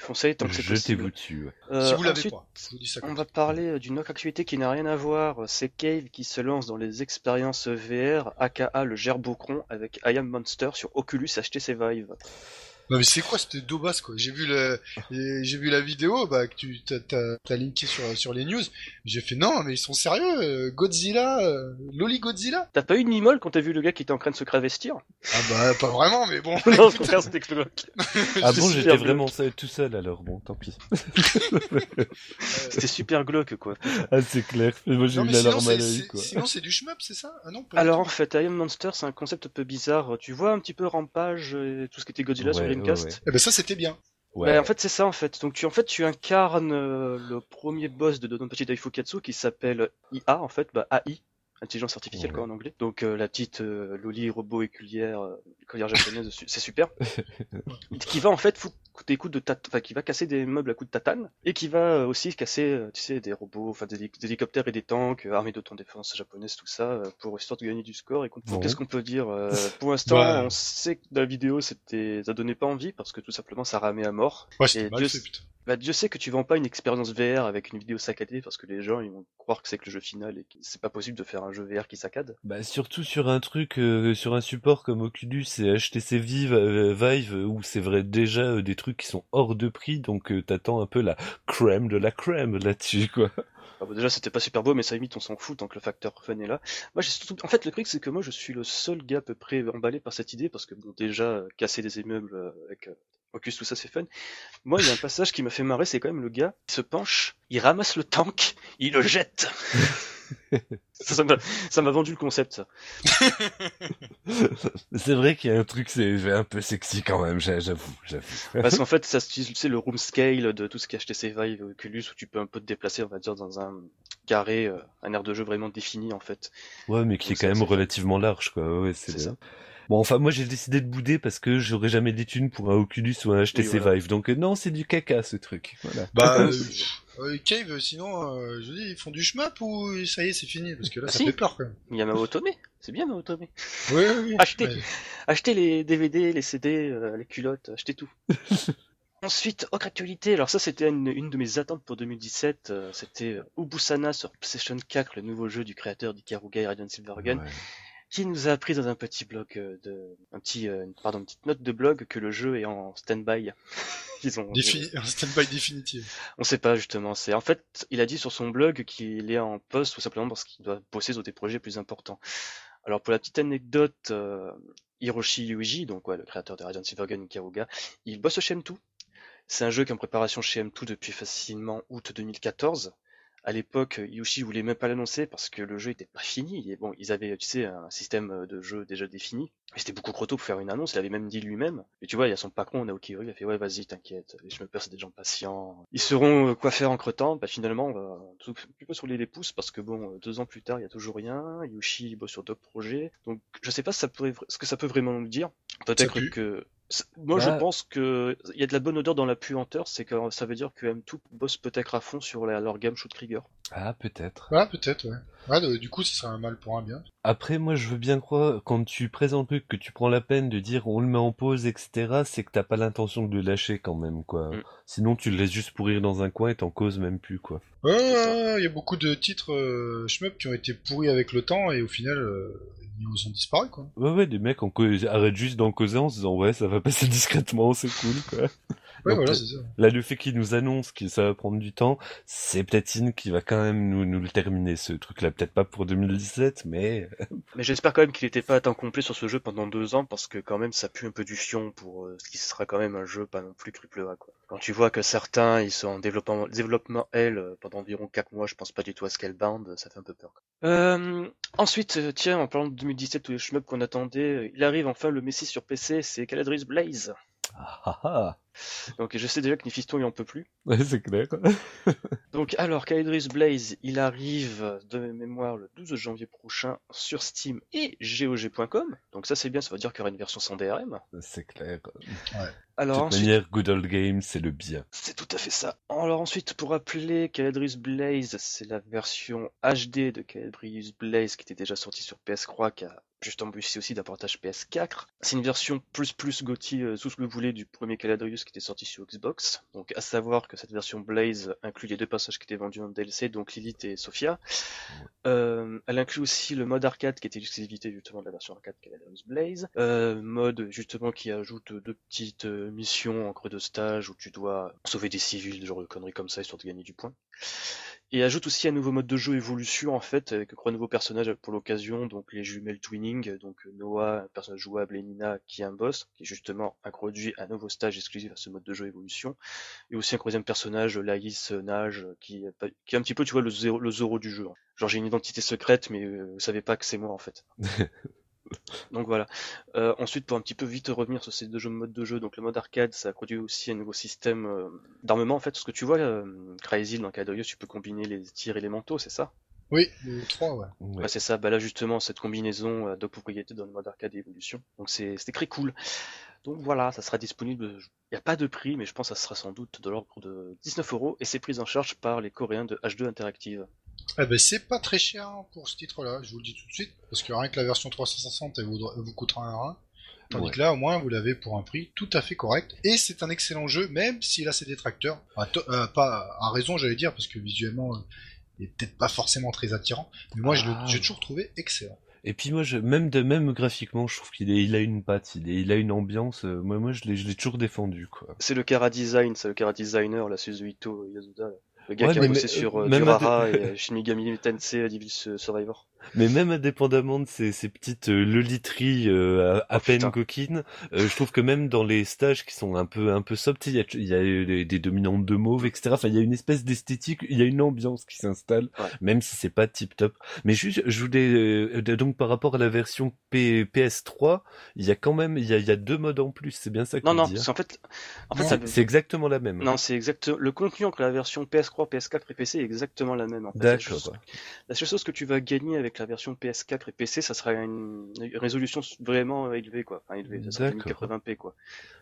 Conseil tant que c'est Jetez-vous possible. dessus. ouais. Euh, si vous l'avez ensuite, pas, je vous dis ça On va parler euh, d'une autre activité qui n'a rien à voir, c'est Cave qui se lance dans les expériences VR, aka le gerbocron avec I Am Monster sur Oculus HTC Vive. Non mais c'est quoi cette daubasse quoi? J'ai vu le, j'ai vu la vidéo, bah que tu t'as, linké sur sur les news. J'ai fait non mais ils sont sérieux, euh, Godzilla, euh, Loli Godzilla? T'as pas eu de mimole quand t'as vu le gars qui était en train de se travestir? Ah bah pas vraiment, mais bon. Non, au contraire, c'était glauque. Ah bon super j'étais vraiment seul- tout seul alors bon tant pis. C'était super glauque, quoi. ah c'est clair. Moi j'ai Non, eu mais la sinon larme à c'est, l'œil quoi. sinon c'est du shmup, c'est ça? Ah non. Pas Alors en fait, I Am Monster, c'est un concept un peu bizarre. Tu vois un petit peu Rampage et tout ce qui était Godzilla sur Ouais, Dreamcast ouais, Eh ben ça c'était bien. Ouais. Bah, en fait, c'est ça en fait. Donc tu en fait tu incarnes euh, le premier boss de Dodonpachi Daifukatsu qui s'appelle IA en fait, bah AI, intelligence artificielle Ouais. quoi en anglais. Donc euh, la petite euh, loli robot éculière, euh, écolière japonaise, c'est super. qui va en fait foutre des coups de tat... enfin qui va casser des meubles à coups de tatane et qui va euh, aussi casser tu sais des robots, enfin des, hélic- des hélicoptères et des tanks, armées d'autodéfense japonaise tout ça pour histoire de gagner du score. Et Bon. qu'est-ce qu'on peut dire euh, Pour l'instant, on sait que dans la vidéo c'était ça donnait pas envie parce que tout simplement ça ramait à mort. Ouais, Et mal Dieu, fait putain. bah, Dieu sait que tu vends pas une expérience VR avec une vidéo saccadée parce que les gens ils vont croire que c'est que le jeu final et que c'est pas possible de faire un jeu VR qui saccade. Bah surtout sur un truc, euh, sur un support comme Oculus et HTC Vive, euh, Vive où c'est vrai déjà euh, des trucs qui sont hors de prix, donc t'attends un peu la crème de la crème là-dessus quoi. Ah, bon, déjà c'était pas super beau mais ça limite on s'en fout tant que le facteur fun est là. Moi j'ai surtout... en fait le truc c'est que moi je suis le seul gars à peu près emballé par cette idée parce que bon déjà casser des immeubles avec Oculus tout ça c'est fun. Moi il y a un passage qui m'a fait marrer c'est quand même le gars qui se penche, il ramasse le tank, il le jette. ça m'a ça m'a vendu le concept ça. c'est vrai qu'il y a un truc c'est un peu sexy quand même, j'a- j'avoue. Parce qu'en fait, ça tu sais, le room scale de tout ce qui est HTC Vive Oculus, où tu peux un peu te déplacer, on va dire, dans un carré, euh, un aire de jeu vraiment défini, en fait. Ouais, mais qui est quand même relativement large quoi. Ouais, c'est ça. Bon, enfin, moi j'ai décidé de bouder parce que j'aurais jamais des thunes pour un Oculus ou un HTC voilà. Vive. Donc euh, non, c'est du caca ce truc. Voilà. Bah, euh, euh, Cave, sinon, euh, je dis, ils font du shmup ou ça y est, c'est fini? Parce que là, Ah, ça si. fait peur quand même. Yamaha Otome, c'est bien Yamaha Otome. Oui, oui, oui. Achetez. Ouais. Achetez les DVD, les CD, euh, les culottes, achetez tout. Ensuite, autre actualité, alors ça c'était une, une de mes attentes pour 2017, euh, c'était Ubusana sur PlayStation 4, le nouveau jeu du créateur d'Ikaruga et Radiant Silvergun. Ouais. Qui nous a appris dans un petit blog euh, de un petit euh, pardon une petite note de blog que le jeu est en stand-by. Ils ont Défini... Un stand-by définitif. on sait pas justement, c'est en fait, il a dit sur son blog qu'il est en poste tout simplement parce qu'il doit bosser sur des projets plus importants. Alors pour la petite anecdote, euh, Hiroshi Yuji, donc ouais, le créateur de Radiant Silvergun Karuga, il bosse chez M2. C'est un jeu qui est en préparation chez M2 depuis facilement août 2014. À l'époque, Yushi voulait même pas l'annoncer parce que le jeu était pas fini. Et bon, ils avaient, tu sais, un système de jeu déjà défini. Mais c'était beaucoup trop tôt pour faire une annonce. Il avait même dit lui-même. Et tu vois, il y a son patron, Naoki Ori, il a fait, ouais, vas-y, t'inquiète. Les schmuppers, c'est des gens patients. Ils sauront euh, quoi faire entre temps. Bah, finalement, on va tout sur les pouces parce que bon, euh, deux ans plus tard, il y a toujours rien. Yushi bosse sur d'autres projets. Donc, je sais pas ce, ça pourrait, ce que ça peut vraiment nous dire. Peut-être que, Moi, Bah- je pense que il y a de la bonne odeur dans la puanteur, c'est que ça veut dire que M2 bosse peut-être à fond sur la- leur gamme Shoot Trigger. Ah, peut-être. Ouais, peut-être, ouais. Du coup, ce serait un mal pour un bien. Après, moi, je veux bien croire, quand tu présentes le truc, que tu prends la peine de dire on le met en pause, etc., c'est que t'as pas l'intention de le lâcher quand même, quoi. Mm. Sinon, tu le laisses juste pourrir dans un coin et t'en causes même plus, quoi. Ouais, ouais, il y a beaucoup de titres euh, shmup qui ont été pourris avec le temps et au final, euh, ils ont disparu, quoi. Ouais, ouais, des mecs en cause... arrêtent juste d'en causer en se disant ouais, ça va passer discrètement, c'est cool, quoi. Ouais, Donc, voilà, c'est ça. Là, le fait qu'il nous annonce que ça va prendre du temps, c'est Platine qui va quand même nous, nous le terminer, ce truc-là. Peut-être pas pour 2017, mais... Mais j'espère quand même qu'il n'était pas à temps complet sur ce jeu pendant deux ans, parce que quand même ça pue un peu du fion pour euh, ce qui sera quand même un jeu pas non plus triple A. Quoi. Quand tu vois que certains ils sont en développement, développement L euh, pendant environ quatre mois, je pense pas du tout à Scalebound, ça fait un peu peur. quoi. Euh, ensuite, tiens, en parlant de 2017 tous les shmups qu'on attendait, il arrive enfin le Messi sur PC, c'est Caladrius Blaze. Ah, ah, ah. Donc je sais déjà que Nifiston il en peut plus. Ouais, c'est clair. Donc alors, Caladrius Blaze, il arrive de mémoire le 12 janvier prochain sur Steam et GOG.com. Donc ça c'est bien, ça veut dire qu'il y aura une version sans DRM. c'est clair. Alors De toute ensuite, manière, Good Old c'est le bien. c'est tout à fait ça. Alors ensuite, pour rappeler, Caladrius Blaze, c'est la version HD de Caladrius Blaze qui était déjà sortie sur PS3, qui a justement bénéficié aussi d'un portage PS4. C'est une version plus plus GOTY, euh, tout ce que vous voulez, du premier Caladrius qui était sorti sur Xbox. Donc à savoir que cette version Blaze inclut les deux passages qui étaient vendus en DLC, donc Lilith et Sophia. Euh, elle inclut aussi le mode arcade qui était l'exclusivité justement de la version arcade Caladrius Blaze. Euh, mode justement qui ajoute deux petites euh, missions en creux de stage où tu dois sauver des civils, genre de conneries comme ça, histoire de gagner du point. Et ajoute aussi un nouveau mode de jeu évolution en fait, avec trois nouveaux personnages pour l'occasion, donc les jumelles twinning, donc Noah, un personnage jouable, et Nina qui est un boss, qui justement introduit un nouveau stage exclusif à ce mode de jeu évolution, et aussi un troisième personnage, Laïs Nage, qui, qui est un petit peu, tu vois, le zéro, le zéro du jeu. Genre j'ai une identité secrète, mais euh, vous savez pas que c'est moi en fait. Donc voilà. Euh, ensuite, pour un petit peu vite revenir sur ces deux jeux, modes de jeu, donc le mode arcade, ça a produit aussi un nouveau système euh, d'armement. En fait, ce que tu vois, euh, Crazy dans Cadorius, tu peux combiner les tirs et les manteaux, c'est ça? Oui, le 3, ouais. Ouais. Ouais, c'est ça. Bah là, justement, cette combinaison a deux propriétés dans le mode arcade et évolution. Donc c'est c'était très cool. Donc voilà, ça sera disponible. Il n'y a pas de prix, mais je pense que ça sera sans doute de l'ordre de 19 euros et c'est pris en charge par les Coréens de H2 Interactive. Eh ben, c'est pas très cher pour ce titre-là, je vous le dis tout de suite, parce que rien que la version 360, elle vous, elle vous coûtera un rein. Tandis Ouais. que là, au moins, vous l'avez pour un prix tout à fait correct. Et c'est un excellent jeu, même s'il a ses détracteurs. À to- euh, pas à raison, j'allais dire, parce que visuellement, euh, il est peut-être pas forcément très attirant. Mais moi, je le- Ah. j'ai toujours trouvé excellent. Et puis moi, je, même de même graphiquement, je trouve qu'il est- il a une patte, il, est- il a une ambiance. euh, moi, moi, je l'ai, je l'ai toujours défendu, quoi. C'est le Kara Design, c'est le Kara Designer, la Suzuhito Yasuda. là. Le gars Ouais, qui a bossé sur euh, même Durara et euh, Shin Megami Tensei Devil Survivor. Mais même indépendamment de ces, ces petites euh, loliteries euh, à, à Oh, peine putain. coquines, euh, je trouve que même dans les stages qui sont un peu un peu soft, il y a, il y a des, des dominantes de mauve, etc. Enfin, il y a une espèce d'esthétique, il y a une ambiance qui s'installe, Ouais. même si c'est pas tip top. Mais juste, je voulais euh, donc par rapport à la version P- PS3, il y a quand même il y a, il y a deux modes en plus. C'est bien ça que Non, tu non, dis, hein c'est en fait, en fait, C'est exactement la même. non, c'est exact. Le contenu entre la version PS3, PS4 et PC est exactement la même. En fait. La seule chose- D'accord. La seule chose que tu vas gagner avec la version PS4 et PC, ça sera une, une résolution vraiment élevée, quoi. Enfin, élevée, ça sera D'accord. 1080p, quoi.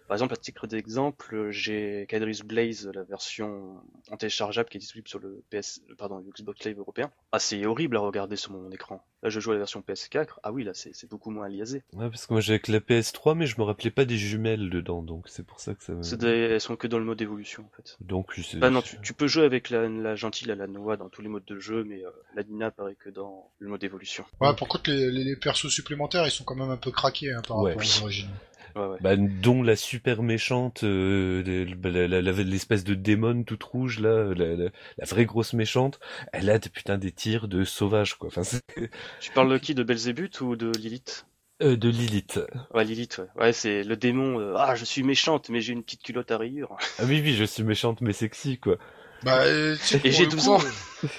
Par exemple, à titre d'exemple, j'ai Cadris Blaze, la version en téléchargeable qui est disponible sur le PS, pardon, le Xbox Live européen. Ah, c'est horrible à regarder sur mon écran. Là, je joue à la version PS4. Ah oui, là, c'est c'est beaucoup moins liasé. Ouais, parce que moi j'ai avec la PS3, mais je me rappelais pas des jumelles dedans, donc c'est pour ça que ça. me- C'est des- Elles sont que dans le mode évolution, en fait. Donc je sais. Bah non, tu, tu peux jouer avec la, la gentille à la Noah dans tous les modes de jeu, mais euh, la Nina apparaît que dans le mode évolution. Ouais, par contre, les, les, les persos supplémentaires, ils sont quand même un peu craqués hein, par Ouais. rapport aux origines. Ouais, ouais. Bah, dont la super méchante, euh, bah, l'espèce de démon toute rouge là, la, la- la vraie grosse méchante, elle a des putain des tirs de sauvage quoi. Enfin, Tu parles de qui? De Belzébuth ou de Lilith? Euh, de Lilith. Ouais, Lilith, ouais. Ouais, c'est le démon. euh, ah, je suis méchante, mais j'ai une petite culotte à rayures. Ah oui oui, je suis méchante mais sexy quoi. Bah, euh, Et j'ai le 12 coup, ans.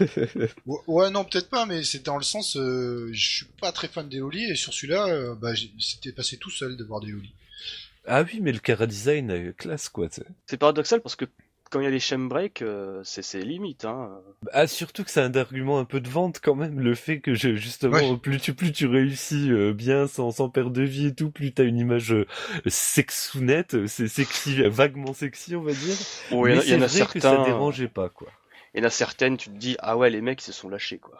euh, ouais, non, peut-être pas, mais c'est dans le sens, euh, je suis pas très fan des lolis, et sur celui-là, euh, bah, c'était passé tout seul de voir des lolis. Ah oui mais le cara design euh, classe quoi. C'est paradoxal parce que quand il y a les shame break, euh, c'est c'est limite. Hein. Ah, surtout que c'est un argument un peu de vente quand même, le fait que je, justement, Ouais. plus tu plus tu réussis euh, bien sans, sans perdre de vie et tout, plus t'as une image euh, sexounette, euh, c'est sexy, vaguement sexy on va dire. Bon, il y en Mais c'est a vrai que ça certains. dérangeait pas quoi. Il y en a certaines, tu te dis ah ouais les mecs ils se sont lâchés quoi.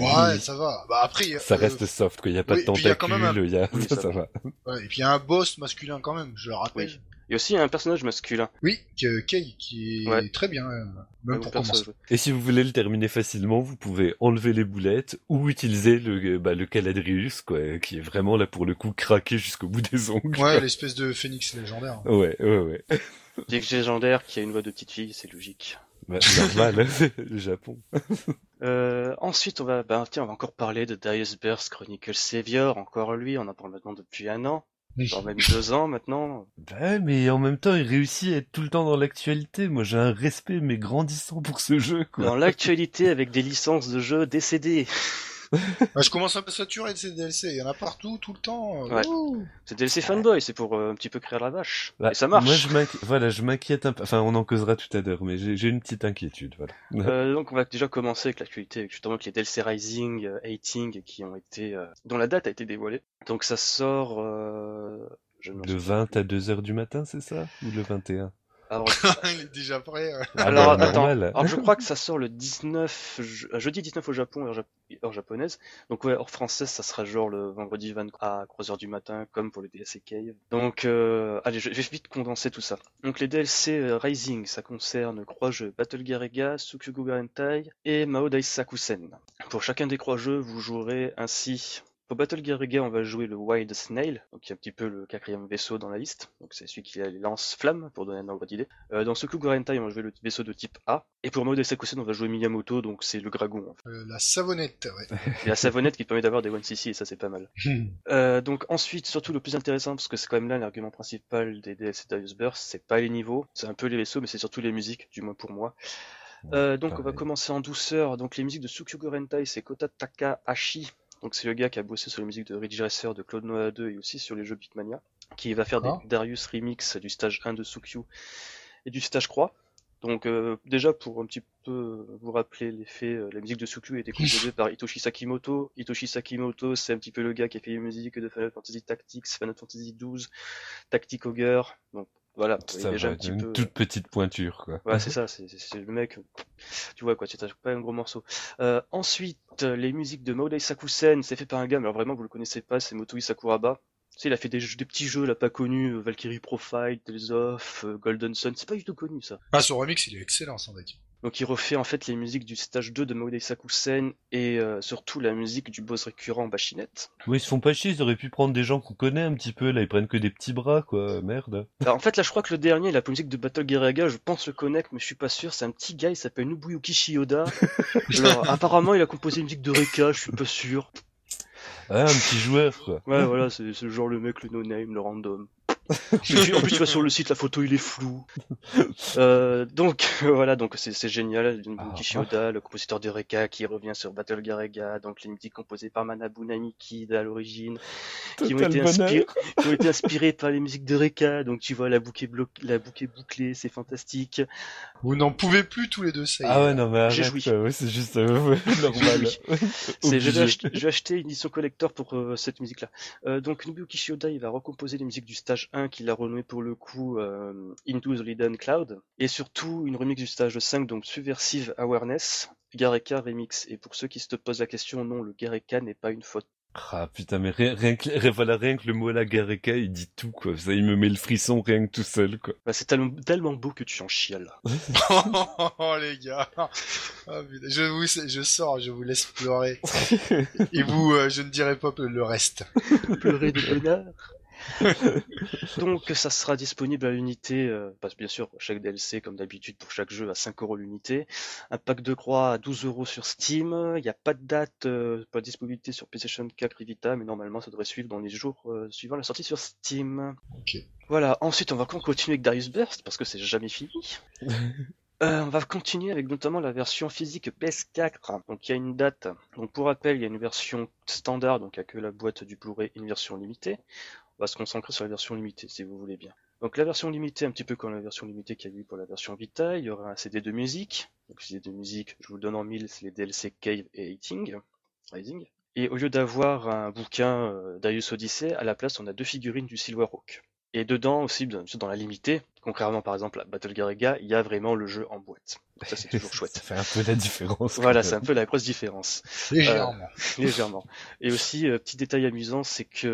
Ouais, ça va. Bah après, Ça euh, reste soft quoi, il y a pas oui, de puis il y a quand tentacules, même un- il y a... Oui, ça, ça ça va. ouais, et puis il y a un boss masculin quand même, je le rappelle. Oui. Il y a aussi un personnage masculin. Oui, Kay, qui est Ouais. très bien, euh, même pour perso, commencer. ouais. Et si vous voulez le terminer facilement, vous pouvez enlever les boulettes ou utiliser le, bah, le Caladrius, quoi, qui est vraiment là pour le coup craqué jusqu'au bout des ongles. Ouais, l'espèce de phénix légendaire. Ouais, ouais, ouais. J'ai légendaire qui a une voix de petite fille, c'est logique. Bah, normal, le Japon. Euh, ensuite, on va, bah, tiens, on va encore parler de Darius Burst Chronicle Savior, encore lui, on en parle maintenant depuis un an. Genre même deux ans maintenant. Bah, mais en même temps, il réussit à être tout le temps dans l'actualité. Moi, j'ai un respect, mais grandissant pour ce jeu, quoi. Dans l'actualité avec des licences de jeux décédées. Ah, je commence un peu saturé de ces DLC, il y en a partout, tout le temps. Ouais. C'est DLC fanboy, c'est pour euh, un petit peu créer la vache. Bah, Et ça marche. Moi, je voilà, je m'inquiète un peu. Enfin, on en causera tout à l'heure, mais j'ai une petite inquiétude, voilà. Euh, donc on va déjà commencer avec l'actualité, justement avec les DLC Rising, euh, 18 qui ont été, euh, dont la date a été dévoilée. Donc ça sort, euh, je me souviens 20 plus. à 2 heures du matin, c'est ça? Ou le 21 Alors, il est déjà prêt. euh. Ah Alors, attends. alors je crois que ça sort le 19, je- euh, jeudi 19 au Japon, heure, jap- heure japonaise. Donc ouais, heure française, ça sera genre le vendredi 23 à 3h du matin, comme pour le DLC Cave. Donc, euh, allez, je, je vais vite condenser tout ça. Donc les DLC euh, Rising, ça concerne trois jeux, Battle Garega, Tsukugu Rentai et Mao Daisakusen. Pour chacun des trois jeux, vous jouerez ainsi pour Battle Garega, on va jouer le Wild Snail, donc qui est un petit peu le quatrième vaisseau dans la liste. Donc c'est celui qui a les lance-flammes, pour donner un ordre d'idée. Euh, dans Tsukugu Rentai, on va jouer le vaisseau de type A. Et pour Mao Sakusen, on va jouer Miyamoto, donc c'est le dragon. En fait. Euh, la savonnette, ouais. Et la savonnette qui permet d'avoir des 1cc, et ça c'est pas mal. Euh, donc ensuite, surtout le plus intéressant, parce que c'est quand même là l'argument principal des DLC Darius Burst, c'est pas les niveaux, c'est un peu les vaisseaux, mais c'est surtout les musiques, du moins pour moi. Euh, donc on va commencer en douceur. Donc les musiques de Tsukugu Rentai, c'est Kota Takahashi. Donc c'est le gars qui a bossé sur les musiques de Ridge Racer, de Claude Noah 2 et aussi sur les jeux Beatmania, qui va faire des. Darius remix du stage 1 de Tsukyu et du stage Croix. Donc euh, déjà pour un petit peu vous rappeler les faits, euh, la musique de Tsukyu a été composée par Hitoshi Sakimoto. Hitoshi Sakimoto, c'est un petit peu le gars qui a fait les musiques de Final Fantasy Tactics, Final Fantasy XII, Tactic Ogre. Donc voilà, déjà va, un petit une peu. toute petite pointure, quoi. Ouais, c'est ça, c'est c'est- c'est le mec. Tu vois quoi, c'est pas un gros morceau. Euh, ensuite, euh, les musiques de Maudai Sakusen, c'est fait par un gars, mais alors vraiment vous le connaissez pas, c'est Motoi Sakuraba. Tu sais, il a fait des, jeux- des petits jeux là pas connus, euh, Valkyrie Profile, Tales of, euh, Golden Sun, c'est pas du tout connu ça. Ah, son remix, il est excellent, sans deck. Donc il refait en fait les musiques du stage 2 de Maudai Sakusen et euh, surtout la musique du boss récurrent Bashinette. Oui, ils se font pas chier, ils auraient pu prendre des gens qu'on connaît un petit peu, là, ils prennent que des petits bras, quoi, merde. Alors en fait là je crois que le dernier, la musique de Battle Garaga, je pense le connaître mais je suis pas sûr, c'est un petit gars, il s'appelle Nobuyuki Shioda. Alors apparemment il a composé une musique de Reka, je suis pas sûr. Ah, un petit joueur, quoi. Ouais, voilà, c'est c'est genre le mec, le no-name, le random. En plus, tu vas sur le site, la photo, il est flou. Euh, donc, voilà, donc c'est génial. Ah. Nobuki Shioda, le compositeur de Reka, qui revient sur Battle Garega, donc les musiques composées par Manabu Namiki à l'origine, qui ont, été inspirées, qui ont été inspirées par les musiques de Reka. Donc, tu vois, la boucle est, blo- la bouclée, c'est fantastique. Vous n'en pouvez plus tous les deux, ça y est. Ah ouais, non, mais J'ai joui. ouais, c'est juste euh, normal. C'est, je, vais Obligé. acheter, je vais acheter une édition collector pour euh, cette musique-là. Euh, donc Nobuki Shioda, il va recomposer les musiques du stage 1 qu'il a renommé pour le coup euh, Into the Hidden Cloud, et surtout une remix du stage 5, donc Subversive Awareness, Gareka Remix. Et pour ceux qui se posent la question, non, le Gareka n'est pas une faute. Ah putain, mais rien, rien que, rien- voilà, rien que le mot la Gareka, il dit tout, quoi. Ça, il me met le frisson rien que tout seul, quoi. Bah, c'est tellement, tellement beau que tu en chiales. oh les gars, Ah, putain. je vous, je sors, je vous laisse pleurer. Et vous, euh, je ne dirai pas le reste. Pleurer de bonheur. Donc ça sera disponible à l'unité, euh, parce que bien sûr chaque DLC comme d'habitude pour chaque jeu à 5 euros l'unité, un pack de croix à 12 euros sur Steam, il n'y a pas de date, euh, pas de disponibilité sur PlayStation 4 et Vita, mais normalement ça devrait suivre dans les jours euh, suivant la sortie sur Steam. Voilà, ensuite on va con- continuer avec Darius Burst parce que c'est jamais fini. Euh, on va continuer avec notamment la version physique PS4. Donc il y a une date. Donc pour rappel, il y a une version standard, donc il n'y a que la boîte du Blu-ray, et une version limitée. On va se concentrer sur la version limitée si vous voulez bien. Donc la version limitée, un petit peu comme la version limitée qu'il y a eu pour la version Vita, il y aura un CD de musique. Donc CD de musique, je vous le donne en mille, c'est les DLC Cave et Hating, Rising. Et au lieu d'avoir un bouquin euh, Darius Odyssey, à la place on a deux figurines du Silver Oak. Et dedans aussi, dans la limitée, contrairement par exemple à Battle Garega, il y a vraiment le jeu en boîte. Ça c'est toujours chouette. Ça fait un peu la différence. Voilà, c'est un peu la grosse différence. Légèrement. Euh, légèrement. Et aussi, euh, petit détail amusant, c'est que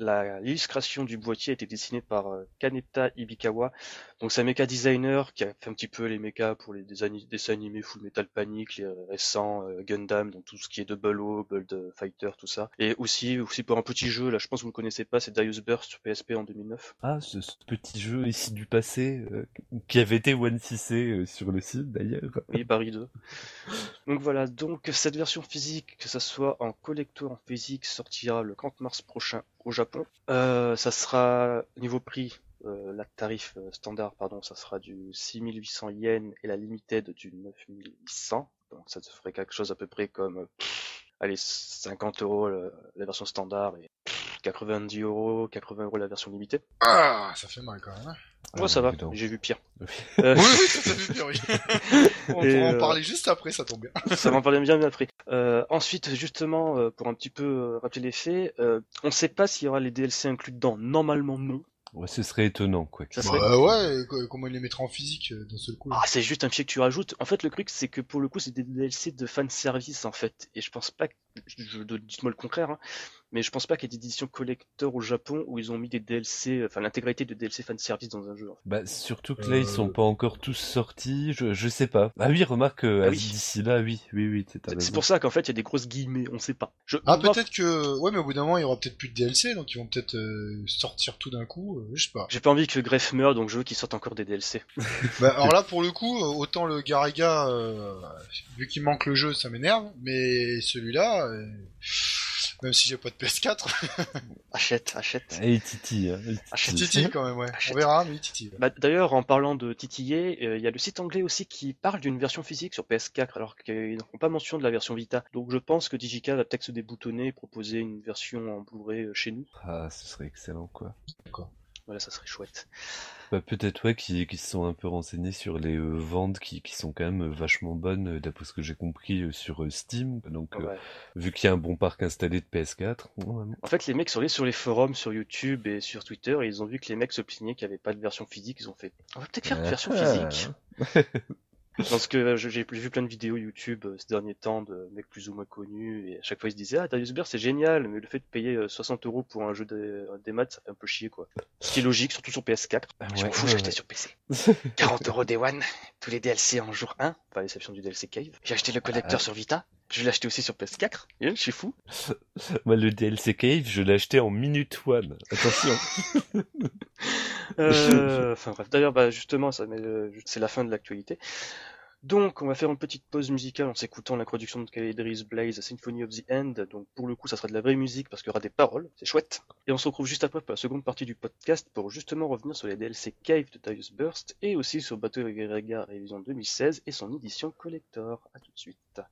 euh, l'illustration du boîtier a été dessinée par euh, Kaneta Ibikawa. Donc c'est un mecha designer qui a fait un petit peu les mechas pour les dessins animés Full Metal Panic, les récents euh, Gundam, donc tout ce qui est Double O, Build Fighter, tout ça. Et aussi, aussi pour un petit jeu, là je pense que vous ne connaissez pas, c'est Darius Burst sur PSP en 2009. Ah, ce, ce petit jeu ici du passé, euh, qui avait été one euh, sur le site d'ailleurs. Oui, Paris 2. Donc voilà, donc cette version physique, que ça soit en collector en physique, sortira le 30 mars prochain au Japon. Euh, ça sera niveau prix, euh, la tarif euh, standard, pardon, ça sera du 6800 yens et la limited du 9800. Donc ça te ferait quelque chose à peu près comme, euh, allez, 50 euros la version standard et pff, 90 euros, 80 euros la version limitée. Ah, ça fait mal quand même. Hein. Ouais, ça va, j'ai vu pire. Oui. Euh, oui, oui, ça fait bien, oui. On Et, pourra en euh, parler juste après, ça tombe bien. Ça m'en parlait bien mieux après. Euh, ensuite, justement, euh, pour un petit peu euh, rappeler les faits, euh, on ne sait pas s'il y aura les DLC inclus dedans. Normalement, non. Ouais, ce serait étonnant, quoi. Ça serait- Bah ouais, comment il les mettra en physique euh, d'un seul coup là. Ah, c'est juste un fichier que tu rajoutes. En fait, le truc, c'est que pour le coup, c'est des DLC de fanservice, en fait. Et je pense pas que, je- dites-moi le contraire, hein, mais je pense pas qu'il y ait des éditions collector au Japon où ils ont mis des DLC, enfin l'intégralité de DLC fanservice dans un jeu. en fait. Bah, surtout que là, ils sont Euh. pas encore tous sortis, je, je sais pas. Ah oui, remarque, euh, Ah oui. d'ici là, oui, oui, oui, C'est- pour ça qu'en fait, il y a des grosses guillemets, on sait pas. Je, Ah peut-être que ouais mais au bout d'un moment il y aura peut-être plus de DLC donc ils vont peut-être euh, sortir tout d'un coup euh, je sais pas. J'ai pas envie que Greff meure, donc je veux qu'ils sortent encore des DLC. Bah, alors là pour le coup autant le Garaga euh, vu qu'il manque le jeu ça m'énerve mais celui-là euh, même si j'ai pas de PS4 Achète, achète. Et il titille, hein, il Achète. titille. titille quand même ouais. Achète. On verra mais il titille. Bah, D'ailleurs, en parlant de titiller, euh, il y a le site anglais aussi qui parle d'une version physique sur PS4, alors qu'ils n'en font pas mention de la version Vita. Donc je pense que Digica va peut-être se déboutonner et proposer une version en Blu-ray euh, chez nous. Ah, ce serait excellent, quoi. Voilà, ça serait chouette. Bah, peut-être, ouais, qui, qui se sont un peu renseignés sur les euh, ventes qui, qui sont quand même euh, vachement bonnes, euh, d'après ce que j'ai compris, euh, sur euh, Steam. Donc, euh, Ouais. vu qu'il y a un bon parc installé de PS4, ouais, En fait, les mecs sont allés sur les forums, sur YouTube et sur Twitter, et ils ont vu que les mecs se plaignaient qu'il n'y avait pas de version physique. Ils ont fait, on va peut-être faire une version Ah. physique. Parce que euh, j'ai vu plein de vidéos YouTube euh, ces derniers temps de mecs plus ou moins connus, et à chaque fois ils se disaient Ah, Darius c'est génial, mais le fait de payer euh, 60 euros pour un jeu des, des maths, ça fait un peu chier quoi. Ce qui est logique, surtout sur PS4. Ah, je m'en fous, ouais, j'ai acheté ouais. sur PC. 40 euros Day One, tous les DLC en jour 1, pas à l'exception du DLC Cave. J'ai acheté le collecteur Ah. sur Vita, je l'ai acheté aussi sur PS4, et je suis fou. Moi, le DLC Cave, je l'ai acheté en minute one. Attention. Euh, enfin bref, d'ailleurs, bah, justement, ça, euh, c'est la fin de l'actualité. Donc, on va faire une petite pause musicale en s'écoutant l'introduction de Caledri's Blaze, Symphony of the End. Donc, pour le coup, ça sera de la vraie musique parce qu'il y aura des paroles, c'est chouette. Et on se retrouve juste après pour la seconde partie du podcast pour justement revenir sur les DLC Cave de Darius Burst et aussi sur Battle Gaga Révision 2016 et son édition collector. À tout de suite.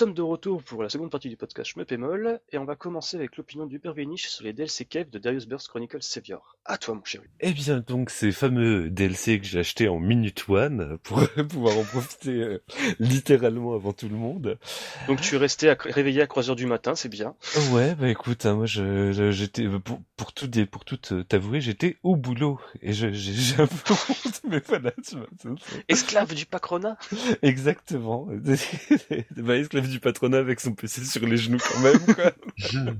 Sommes de retour pour la seconde partie du podcast Shmup et Moll, et on va commencer avec l'opinion du Père Véniche sur les DLC Cave de Darius Burst Chronicles Savior. À toi, mon chéri. Eh bien, donc, ces fameux DLC que j'ai achetés en Minute One pour pouvoir en profiter euh, littéralement avant tout le monde. Donc, tu es resté à- réveillé à 3h du matin, c'est bien. Ouais, bah écoute, hein, moi, je, je- j'étais, pour, pour tout, pour tout euh, t'avouer, j'étais au boulot. Et je, j'ai, j'ai un peu honte, mais voilà, tu vois. Esclave du Pacrona Exactement. bah, esclave du patronat avec son PC sur les genoux quand même, quoi.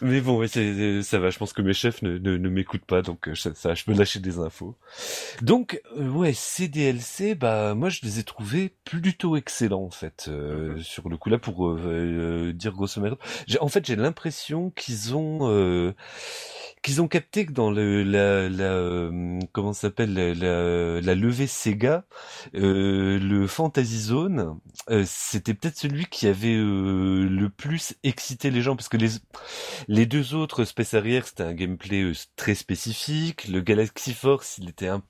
Mais bon, ouais, c'est- ça va. Je pense que mes chefs ne, ne, ne m'écoutent pas, donc euh, ça, ça, je peux lâcher des infos. Donc, euh, ouais, ces DLC, bah moi je les ai trouvés plutôt excellents en fait. euh, Sur le coup là, pour euh, euh, dire grosso modo, j'ai- en fait j'ai l'impression qu'ils ont euh, qu'ils ont capté que dans le la, la euh, comment ça s'appelle la, la, la levée Sega, euh, le Fantasy Zone, euh, c'était peut-être celui qui avait euh, le plus excité les gens parce que les les deux autres Space Harrier c'était un gameplay euh, très spécifique. Le Galaxy Force il était un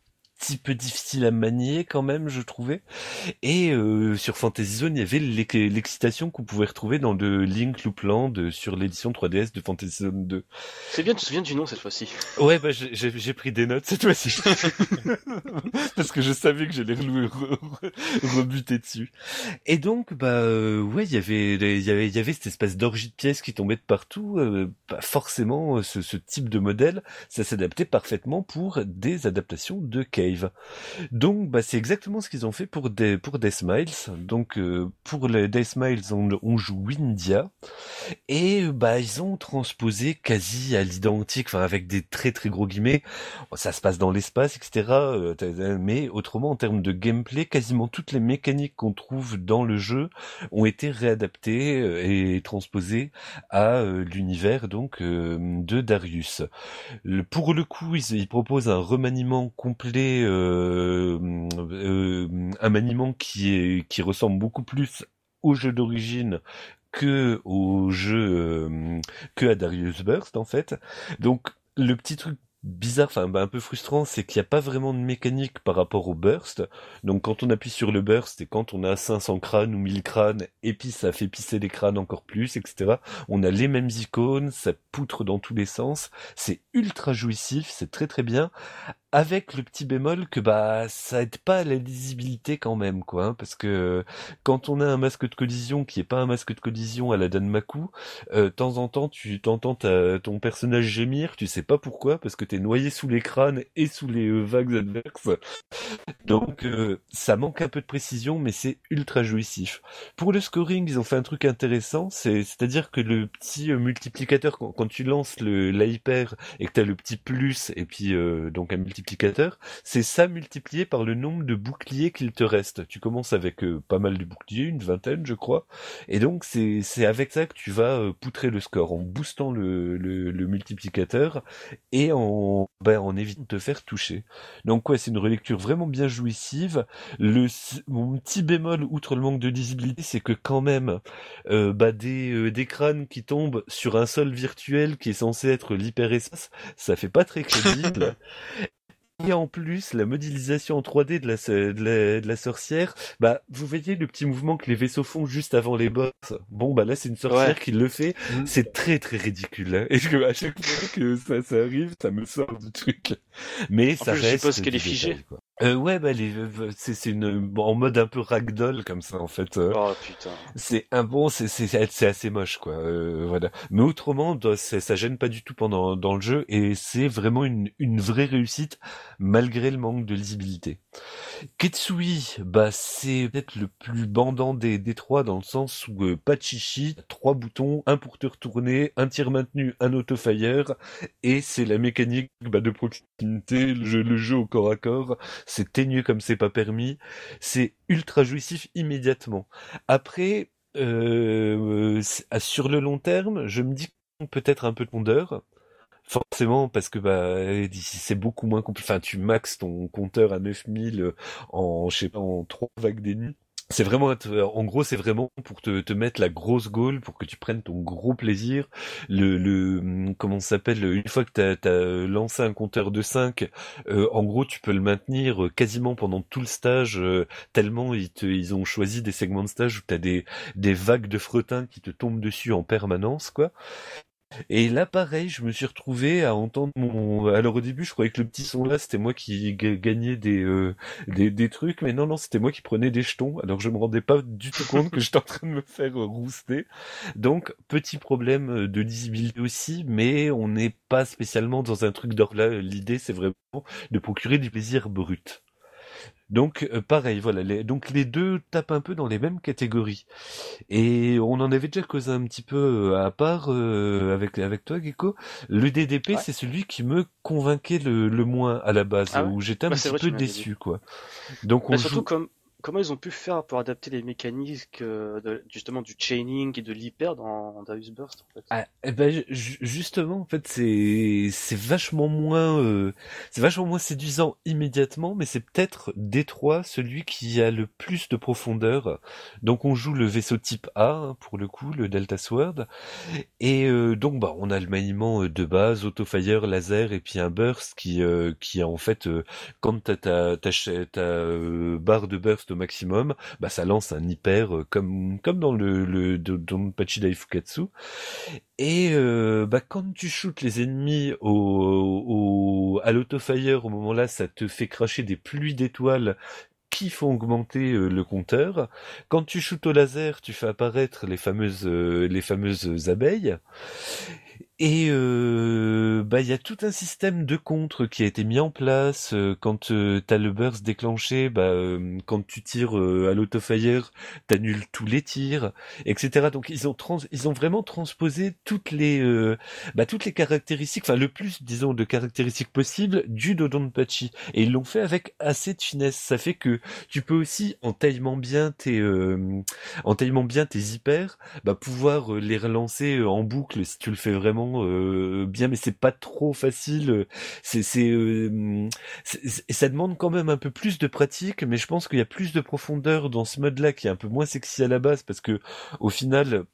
petit peu difficile à manier quand même je trouvais. Et euh, sur Fantasy Zone il y avait l'ex- l'excitation qu'on pouvait retrouver dans le Link Loopland euh, sur l'édition 3DS de Fantasy Zone 2. C'est bien, tu te souviens du nom cette fois-ci. Ouais, bah j'ai pris des notes cette fois-ci. Parce que je savais que j'allais re- re- re- rebuter dessus. Et donc, bah euh, ouais, il y avait il y avait il y avait cette espèce d'orgie de pièces qui tombait de partout. euh, bah, forcément, ce, ce type de modèle, ça s'adaptait parfaitement pour des adaptations de Cave. Donc, bah c'est exactement ce qu'ils ont fait pour des pour Death Miles. Donc, euh, pour les Death Miles, on, joue Windia. Et bah ils ont transposé quasi à l'identique, enfin avec des très très gros guillemets. Ça se passe dans l'espace, etc. euh, Mais autrement, en termes de gameplay, quasiment toutes les mécaniques qu'on trouve dans le jeu ont été réadaptées euh, et transposées à l'univers donc de Darius. Pour le coup, ils proposent un remaniement complet, euh, euh, un maniement qui qui ressemble beaucoup plus au jeu d'origine que au jeu euh, que à Darius Burst en fait. Donc le petit truc bizarre, enfin bah, un peu frustrant, c'est qu'il n'y a pas vraiment de mécanique par rapport au burst. Donc quand on appuie sur le burst et quand on a 500 crânes ou 1000 crânes, et puis ça fait pisser les crânes encore plus, etc. On a les mêmes icônes, ça poutre dans tous les sens. C'est ultra jouissif, c'est très très bien. Avec le petit bémol que bah ça aide pas à la lisibilité quand même quoi, hein, parce que quand on a un masque de collision qui est pas un masque de collision à la Danmaku, euh, de temps en temps tu t'entends ton personnage gémir, tu sais pas pourquoi, parce que noyé sous les crânes et sous les euh, vagues adverses. Donc euh, ça manque un peu de précision, mais c'est ultra jouissif. Pour le scoring, ils ont fait un truc intéressant, c'est c'est-à-dire que le petit euh, multiplicateur quand, tu lances l'hyper et que t'as le petit plus et puis donc un multiplicateur, c'est ça multiplié par le nombre de boucliers qu'il te reste. Tu commences avec pas mal de boucliers, une vingtaine je crois, et donc c'est avec ça que tu vas poutrer le score en boostant le multiplicateur et en ben, en évitant de te faire toucher. Donc ouais, c'est une relecture vraiment bien jouissive. Le mon petit bémol outre le manque de lisibilité, c'est que quand même euh, bah des euh, des crânes qui tombent sur un sol virtuel qui est censé être l'hyperespace, ça fait pas très crédible. Et en plus, la modélisation en 3D de la, de la, de la sorcière, bah, vous voyez le petit mouvement que les vaisseaux font juste avant les boss. Bon, bah là, c'est une sorcière Ouais. qui le fait. Mm. C'est très très ridicule. hein. Et que, à chaque fois que ça, ça arrive, ça me sort du truc. Mais ça plus, je reste. suppose qu'elle est figée. détail. Euh, ouais, bah, les, c'est, c'est une, en mode un peu ragdoll comme ça, en fait. euh. Oh putain. C'est un bon, c'est c'est c'est assez moche quoi. Euh, voilà. Mais autrement, ça, ça gêne pas du tout pendant dans le jeu et c'est vraiment une une vraie réussite malgré le manque de lisibilité. Ketsui, bah c'est peut-être le plus bandant des des trois dans le sens où euh, pas de chichi, trois boutons, un pour te retourner, un tir maintenu, un auto-fire et c'est la mécanique bah, de proximité, le jeu, le jeu au corps à corps. C'est ténueux comme c'est pas permis. C'est ultra jouissif immédiatement. Après, euh, ah, sur le long terme, je me dis peut-être un peu de pondeur. Forcément, parce que bah, c'est beaucoup moins compliqué. Enfin, tu maxes ton compteur à 9000 en, je sais pas, en trois vagues d'ennemis. C'est vraiment, un- en gros, c'est vraiment pour te, te mettre la grosse gaule, pour que tu prennes ton gros plaisir. Le, le, hum, comment s'appelle, une fois que t'as, t'as lancé un compteur de 5, euh, en gros, tu peux le maintenir euh, quasiment pendant tout le stage, euh, tellement ils te, ils ont choisi des segments de stage où t'as des, des vagues de fretin qui te tombent dessus en permanence, quoi. Et là, pareil, je me suis retrouvé à entendre mon. Alors au début, je croyais que le petit son là, c'était moi qui ga- gagnais des, euh, des des trucs, mais non, non, c'était moi qui prenais des jetons. Alors je me rendais pas du tout compte que j'étais en train de me faire euh, rouster. Donc petit problème euh, de lisibilité aussi, mais on n'est pas spécialement dans un truc d'or là. L'idée, c'est vraiment de procurer du plaisir brut. Donc euh, pareil, voilà. Les, donc les deux tapent un peu dans les mêmes catégories. Et on en avait déjà causé un petit peu euh, à part euh, avec avec toi, Gecko. Le DDP, Ouais. c'est celui qui me convainquait le, le moins à la base, Ah ouais? où j'étais un Bah, petit vrai, peu déçu, quoi. Donc on Mais surtout, joue. comme, comment ils ont pu faire pour adapter les mécaniques euh, justement du chaining et de l'hyper dans Darius Burst. Ah, eh ben, ju- justement, en fait, c'est c'est vachement moins euh, c'est vachement moins séduisant immédiatement, mais c'est peut-être des trois celui qui a le plus de profondeur. Donc on joue le vaisseau type A hein, pour le coup, le Delta Sword, et euh, donc bah on a le maniement de base, autofire, laser et puis un burst qui euh, qui en fait quand t'as ta ta, ta barre de burst maximum, bah ça lance un hyper euh, comme comme dans le le de- dans Pachi Daifukatsu. Et euh, bah, quand tu shootes les ennemis au, au, à l'autofire, au moment-là, ça te fait cracher des pluies d'étoiles qui font augmenter euh, le compteur. Quand tu shootes au laser, tu fais apparaître les fameuses, les fameuses abeilles. Et euh, bah il y a tout un système de contre qui a été mis en place euh, quand euh, t'as le burst déclenché, bah euh, quand tu tires euh, à l'autofire, t'annules tous les tirs, etc. Donc ils ont trans ils ont vraiment transposé toutes les bah toutes les caractéristiques, enfin le plus disons de caractéristiques possibles du Dodonpachi et ils l'ont fait avec assez de finesse. Ça fait que tu peux aussi en taillement bien tes en bien tes hyper, bah pouvoir les relancer en boucle si tu le fais vraiment euh, bien, mais c'est pas trop facile. C'est c'est euh, c'est- c'est- ça demande quand même un peu plus de pratique, mais je pense qu'il y a plus de profondeur dans ce mode-là qui est un peu moins sexy à la base parce que au final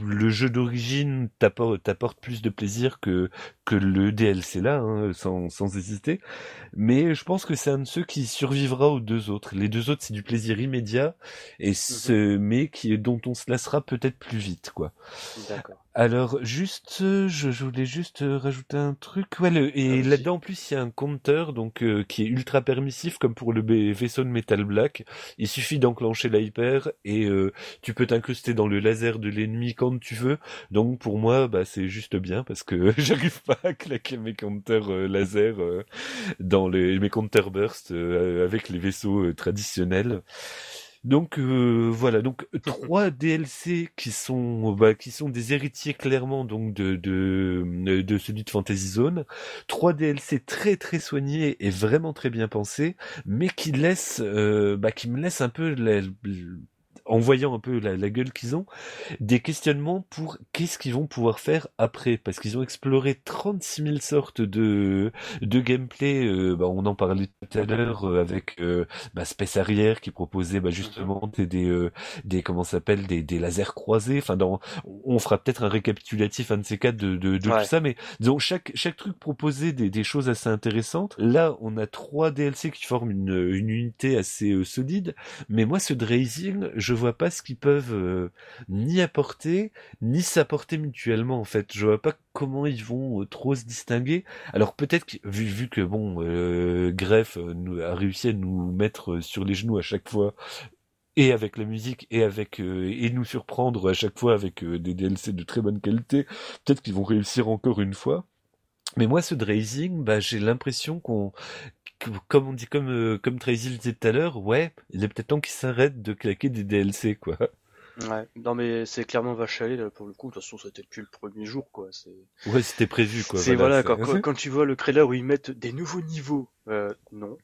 le jeu d'origine t'apporte t'apporte plus de plaisir que que le DLC là, hein, sans sans hésiter. Mais je pense que c'est un de ceux qui survivra aux deux autres. Les deux autres c'est du plaisir immédiat et ce mais qui dont on se lassera peut-être plus vite quoi. D'accord. Alors juste, euh, je, je voulais juste euh, rajouter un truc. Ouais, le- et là-dedans en plus il y a un compteur donc euh, qui est ultra permissif comme pour le vaisseau de Metal Black. Il suffit d'enclencher l'hyper et euh, tu peux t'incruster dans le laser de l'ennemi quand tu veux. Donc pour moi bah c'est juste bien parce que j'arrive pas à claquer mes compteurs euh, laser euh, dans les mes compteurs burst euh, avec les vaisseaux traditionnels. Donc euh, voilà, donc trois DLC qui sont bah, qui sont des héritiers clairement donc de de de celui de Fantasy Zone, trois DLC très très soignés et vraiment très bien pensés, mais qui laissent euh, bah, qui me laissent un peu la- en voyant un peu la, la gueule qu'ils ont, des questionnements pour qu'est-ce qu'ils vont pouvoir faire après, parce qu'ils ont exploré 36 000 sortes de de gameplay. euh, bah, on en parlait tout à l'heure euh, avec euh, bah, Space Harrier qui proposait bah, justement des des, euh, des comment s'appelle des, des lasers croisés. Enfin, dans, on fera peut-être un récapitulatif un de ces quatre de, de, de Ouais. tout ça, mais disons chaque chaque truc proposait des, des choses assez intéressantes. Là, on a trois DLC qui forment une, une unité assez euh, solide, mais moi, ce Drazing, je vois pas ce qu'ils peuvent euh, ni apporter ni s'apporter mutuellement en fait. Je vois pas comment ils vont euh, trop se distinguer. Alors peut-être que vu, que bon euh, Greff euh, a réussi à nous mettre sur les genoux à chaque fois et avec la musique et avec et nous surprendre à chaque fois avec des DLC de très bonne qualité, peut-être qu'ils vont réussir encore une fois. Mais moi, ce Drazing, bah, j'ai l'impression qu'on, comme on dit, comme euh, comme Tracy le disait tout à l'heure, ouais, il est peut-être temps qu'il s'arrête de claquer des DLC, quoi. Ouais. Non mais c'est clairement vache à lait là pour le coup. De toute façon, c'était depuis le premier jour quoi. Ouais, c'était prévu, quoi. C'est voilà, quand, quand tu vois le trailer où ils mettent des nouveaux niveaux, euh, non,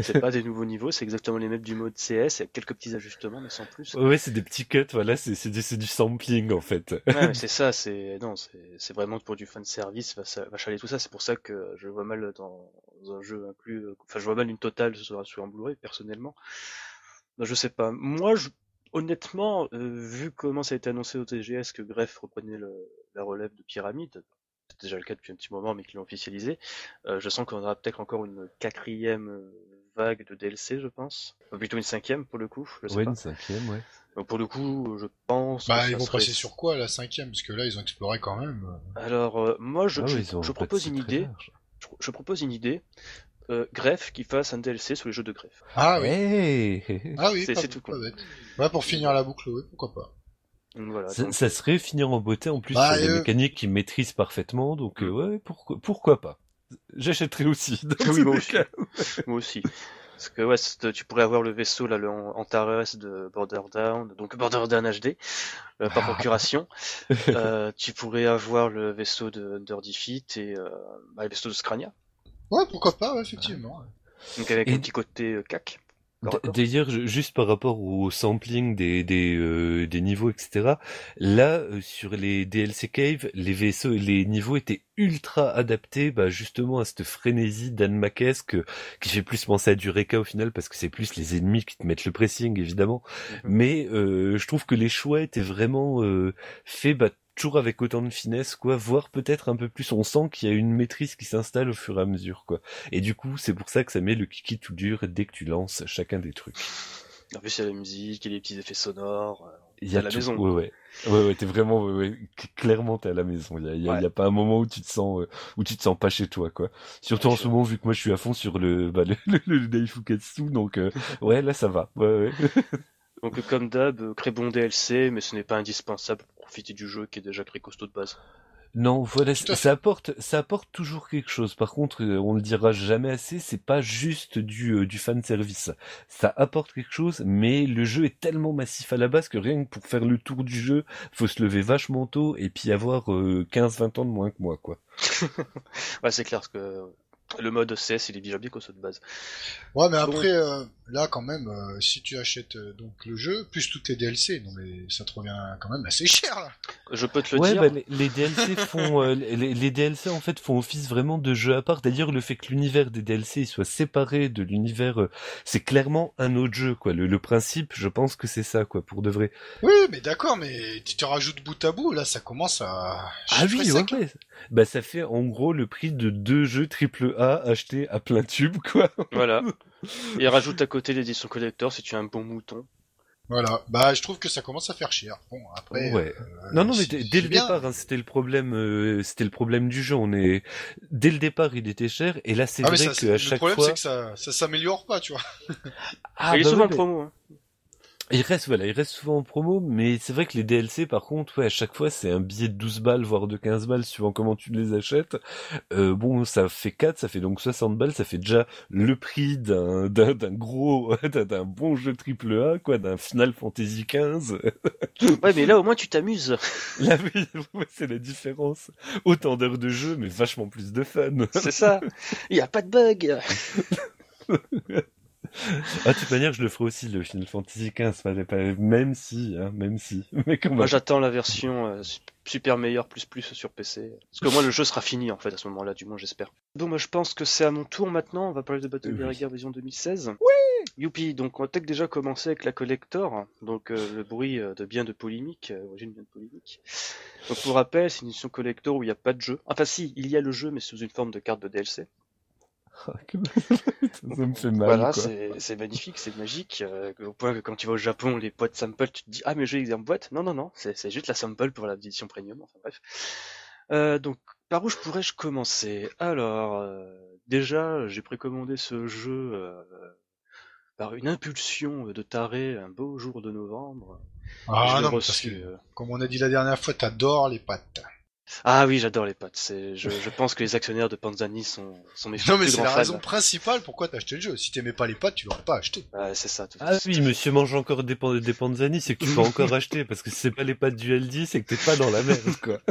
c'est pas des nouveaux niveaux, c'est exactement les mêmes du mode CS, il y a quelques petits ajustements mais sans plus. Ouais, c'est des petits cuts, voilà, c'est du, du sampling en fait. Ouais, c'est ça, c'est non, c'est vraiment pour du fan service, va chaler tout ça. C'est pour ça que je vois mal dans un jeu inclus. euh, Enfin, je vois mal une totale sur sur un Blu-ray personnellement. bah, je sais pas. Moi, je... honnêtement, euh, vu comment ça a été annoncé au TGS que Greff reprenait le... la relève de Pyramide, c'est déjà le cas depuis un petit moment, mais qu'ils l'ont officialisé, euh, je sens qu'on aura peut-être encore une quatrième vague de DLC, je pense. Ou plutôt une cinquième pour le coup, je sais Ouais, pas. une cinquième, ouais. Donc pour le coup, je pense. Bah, que ils vont serait- passer sur quoi la cinquième? Parce que là, ils ont exploré quand même. Alors, euh, moi, je, Ah je, je propose une idée. Je, je propose une idée. Euh, Greff qui fasse un DLC sur les jeux de Greff. Ah oui. Hey Ah oui, C'est- tout pas bête. Ouais, pour finir la boucle, oui, pourquoi pas. Voilà. ça, donc, ça serait finir en beauté en plus Bah, sur des euh, mécaniques qu'ils maîtrisent parfaitement, donc Mm. euh, ouais, pourquoi, pourquoi pas J'achèterai aussi. dans Oui, moi aussi. cas. Moi aussi. Parce que ouais, tu pourrais avoir le vaisseau là, le An- Antares de Border Down, donc Border Down HD, euh, par procuration. Euh, tu pourrais avoir le vaisseau de Under Defeat et euh, bah, le vaisseau de Scrania. Ouais, pourquoi pas, ouais, effectivement. Donc avec Et- un petit côté euh, cac. D'ailleurs, juste par rapport au sampling des des, euh, des niveaux, etc. Là, euh, sur les DLC Cave, les vaisseaux, les niveaux étaient ultra adaptés, bah, justement à cette frénésie d'Anmakesque qui fait plus penser à du Reka au final parce que c'est plus les ennemis qui te mettent le pressing, évidemment. Mhm. Mais euh, je trouve que les choix étaient vraiment euh, faits, bah, toujours avec autant de finesse, quoi, voire peut-être un peu plus. On sent qu'il y a une maîtrise qui s'installe au fur et à mesure, quoi. Et du coup, c'est pour ça que ça met le kiki tout dur dès que tu lances chacun des trucs. En plus, il y a la musique, il y a les petits effets sonores. euh, Il y a à la tout. maison, Ouais, ouais. Ouais, ouais, t'es vraiment, ouais, ouais, clairement, t'es à la maison. Il y a, y a- Ouais. il y a pas un moment où tu te sens, euh, où tu te sens pas chez toi, quoi. Surtout en ce moment, vu que moi, je suis à fond sur le, bah, le, le, le Daifukatsu, donc, euh, ouais, là, ça va. Ouais, ouais. Donc euh, comme d'hab, euh, très bon DLC, mais ce n'est pas indispensable pour profiter du jeu qui est déjà très costaud de base. Non, voilà, ça apporte, ça apporte toujours quelque chose. Par contre, euh, on le dira jamais assez, c'est pas juste du, euh, du fan service. Ça apporte quelque chose, mais le jeu est tellement massif à la base que rien que pour faire le tour du jeu, faut se lever vachement tôt et puis avoir euh, 15-20 ans de moins que moi, quoi. Ouais, c'est clair parce que le mode CS, il est déjà bien costaud de base. Ouais, mais après, euh, là, quand même, euh, si tu achètes euh, donc le jeu, plus tous tes DLC, non mais ça te revient quand même assez cher, là. Je peux te le ouais, dire. bah, les, les DLC font, euh, les, les DLC en fait font office vraiment de jeu à part. D'ailleurs, le fait que l'univers des DLC soit séparé de l'univers, euh, c'est clairement un autre jeu, quoi. Le, le principe, je pense que c'est ça, quoi, pour de vrai. Oui, mais d'accord, mais tu te rajoutes bout à bout, là, ça commence à... Ah oui, ouais. Bah ça fait en gros le prix de deux jeux triple A achetés à plein tube, quoi. Voilà. Et rajoute à côté l'édition collector si tu as un bon mouton. Voilà, bah je trouve que ça commence à faire cher. Bon, après... ouais. euh, Non, non, mais c'est- dès le bien. départ, hein, c'était le problème, euh, c'était le problème du jeu. On est, dès le départ, il était cher, et là, c'est Ah, vrai ça, c'est- qu'à le chaque problème, fois, c'est que ça, ça s'améliore pas, tu vois. ah, il est bah souvent ouais, promo. Hein. Il reste, voilà, il reste souvent en promo, mais c'est vrai que les DLC, par contre, ouais, à chaque fois, c'est un billet de 12 balles, voire de 15 balles, suivant comment tu les achètes. Euh, bon, ça fait 4, ça fait donc 60 balles, ça fait déjà le prix d'un, d'un, d'un gros, d'un, bon jeu triple A, quoi, d'un Final Fantasy 15. Ouais, mais là au moins tu t'amuses. Là, oui, c'est la différence. Autant d'heures de jeu, mais vachement plus de fun. C'est ça. Il y a pas de bug. Ah, de toute manière, je le ferai aussi, le Final Fantasy 15, pas- pas- même si, hein, même si. Mais quand Moi j'attends la version euh, su- super meilleure plus plus sur PC. Parce que moi le jeu sera fini en fait à ce moment-là, du moins j'espère. Bon, moi je pense que c'est à mon tour maintenant. On va parler de Battle Oui. Gear version 2016. Oui. Youpi. Donc on va peut-être déjà commencer avec la collector. Donc euh, le bruit euh, de bien de polémique, euh, origine bien de polémique. Donc pour rappel, c'est une édition collector où il n'y a pas de jeu. Enfin si, il y a le jeu mais sous une forme de carte de DLC. ça me fait mal, voilà, c'est c'est magnifique, c'est magique. euh, au point que quand tu vas au Japon, les boîtes sample, tu te dis ah mais je vais en boîte. Non non non, c'est c'est juste la sample pour la édition premium. Enfin bref. Euh, donc par où je pourrais-je commencer? Alors euh, déjà, j'ai précommandé ce jeu euh, par une impulsion de taré un beau jour de novembre. Ah non, parce que, euh, comme on a dit la dernière fois, t'adores les pâtes. Ah oui, j'adore les pâtes. Je, je pense que les actionnaires de Panzani sont, sont mes Non, mais c'est la fans. raison principale pourquoi t'as acheté le jeu. Si t'aimais pas les pâtes, tu l'aurais pas acheté. Ouais, c'est ça. Tout Ah oui, monsieur mange encore des, pan- des panzani, c'est que tu peux encore acheter, parce que si c'est pas les pâtes du LD, c'est que t'es pas dans la merde, quoi.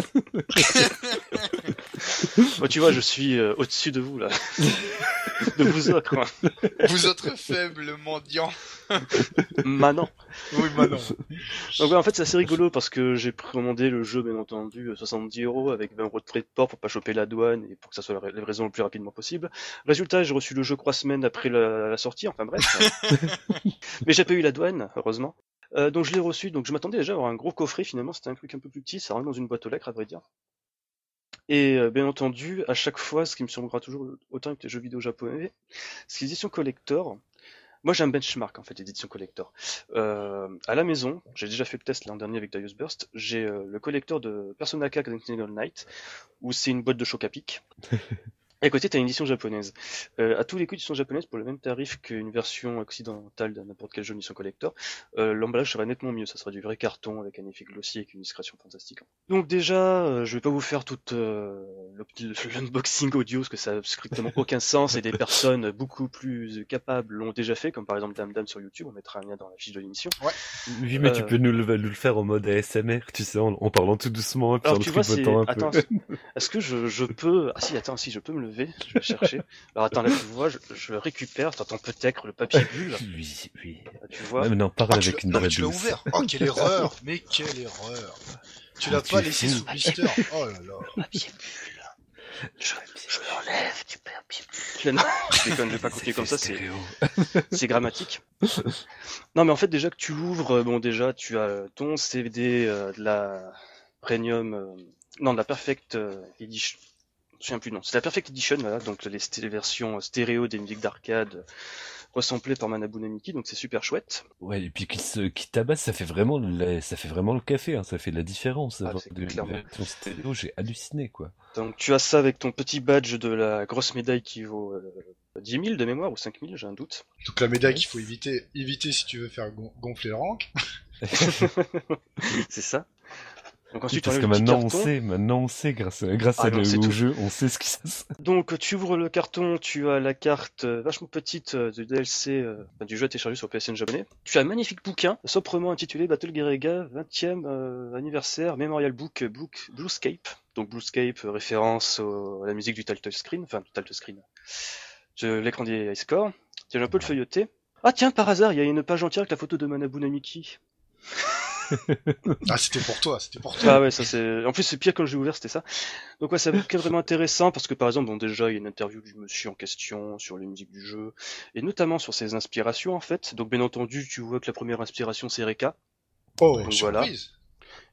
Moi, tu vois, je suis euh, au-dessus de vous là, de vous autres. hein. Vous autres faibles mendiants. Maintenant. Oui, bah non. Donc ouais, en fait c'est assez rigolo parce que j'ai commandé le jeu bien entendu euh, 70 euros avec 20 euros de frais de port pour pas choper la douane et pour que ça soit la ra- livraison le plus rapidement possible. Résultat, j'ai reçu le jeu trois semaines après la, la sortie, enfin bref. Mais j'ai pas eu la douane, heureusement. Euh, donc je l'ai reçu, donc je m'attendais déjà à avoir un gros coffret finalement, c'était un truc un peu plus petit, ça rentre dans une boîte aux lettres à vrai dire. Et euh, bien entendu, à chaque fois, ce qui me surprendra toujours autant avec les jeux vidéo japonais, c'est l'édition collector. Moi j'ai un benchmark en fait, l'édition collector. Euh, à la maison, j'ai déjà fait le test l'an dernier avec Darius Burst, j'ai euh, le collector de Persona 4 Continental Night, où c'est une boîte de choc à pic. Et à côté, t'as une édition japonaise. Euh, à tous les coups, édition japonaise pour le même tarif qu'une version occidentale de n'importe quel jeu édition collector. Euh, L'emballage serait nettement mieux, ça sera du vrai carton avec un effet glossy avec une discrétion fantastique. Donc déjà, euh, je vais pas vous faire tout euh, le l'unboxing audio parce que ça a strictement aucun sens et des personnes beaucoup plus capables l'ont déjà fait, comme par exemple Dame Dame sur YouTube. On mettra un lien dans la fiche de l'émission. Oui, mais tu Euh. peux nous le, nous le faire en mode ASMR, tu sais, en, en parlant tout doucement et puis Alors en tu vois, peu. Attends, est-ce que je, je peux... Ah si, attends, si, je peux me lever, je vais chercher. Alors attends, là tu vois, je, je récupère, t'entends peut-être le papier bulle, Oui, oui. là, tu vois. Ouais, mais non, parle Ah, avec l'as- une non, mais tu l'as ouvert. Oh, quelle erreur. Mais quelle erreur. Tu l'as Ah, tu pas laissé sous blister. Oh là là. Papier bulle. Je, je l'enlève du papier bulle. Non, je déconne, je vais pas copier comme ça, c'est grammatique. non, mais en fait, déjà que tu l'ouvres, euh, bon, déjà, tu as ton CD euh, de la Premium, euh, non, de la Perfect euh, Edition. Je me souviens plus, non. C'est la Perfect Edition, voilà, donc les, versions stéréo des musiques d'arcade euh, resamplées par Manabu Namiki, donc c'est super chouette. Ouais, et puis qui se, qui tabasse, ça fait vraiment le, ça fait vraiment le café, hein, ça fait la différence. Ah, de- version stéréo, j'ai halluciné, quoi. Donc tu as ça avec ton petit badge de la grosse médaille qui vaut euh, 10 000 de mémoire ou 5 000, j'ai un doute. Donc la médaille qu'il faut éviter, éviter si tu veux faire gon- gonfler le rank. c'est ça. Donc Oui, ensuite, parce tu que maintenant on sait, maintenant on sait grâce, grâce Ah à non, le, au tout. jeu, on sait ce qui se passe. Donc tu ouvres le carton, tu as la carte euh, vachement petite euh, du DLC euh, enfin, du jeu à télécharger sur PSN japonais. Tu as un magnifique bouquin, sobrement intitulé Battle Gerega 20e euh, anniversaire Memorial Book euh, Book Bluescape. Donc Bluescape, euh, référence au- à la musique du title screen, enfin du title screen, de l'écran des high scores. Tu as un peu le feuilleté. Ah tiens, par hasard, il y a une page entière avec la photo de Manabu Namiki. Ah, c'était pour toi, c'était pour toi. Ah ouais, ça c'est. En plus, c'est pire quand j'ai ouvert, c'était ça. Donc ouais, c'est un bouquin vraiment intéressant parce que par exemple, bon déjà, il y a une interview du monsieur en question sur les musiques du jeu et notamment sur ses inspirations en fait. Donc bien entendu, tu vois que la première inspiration c'est Reka. Oh, Donc surprise.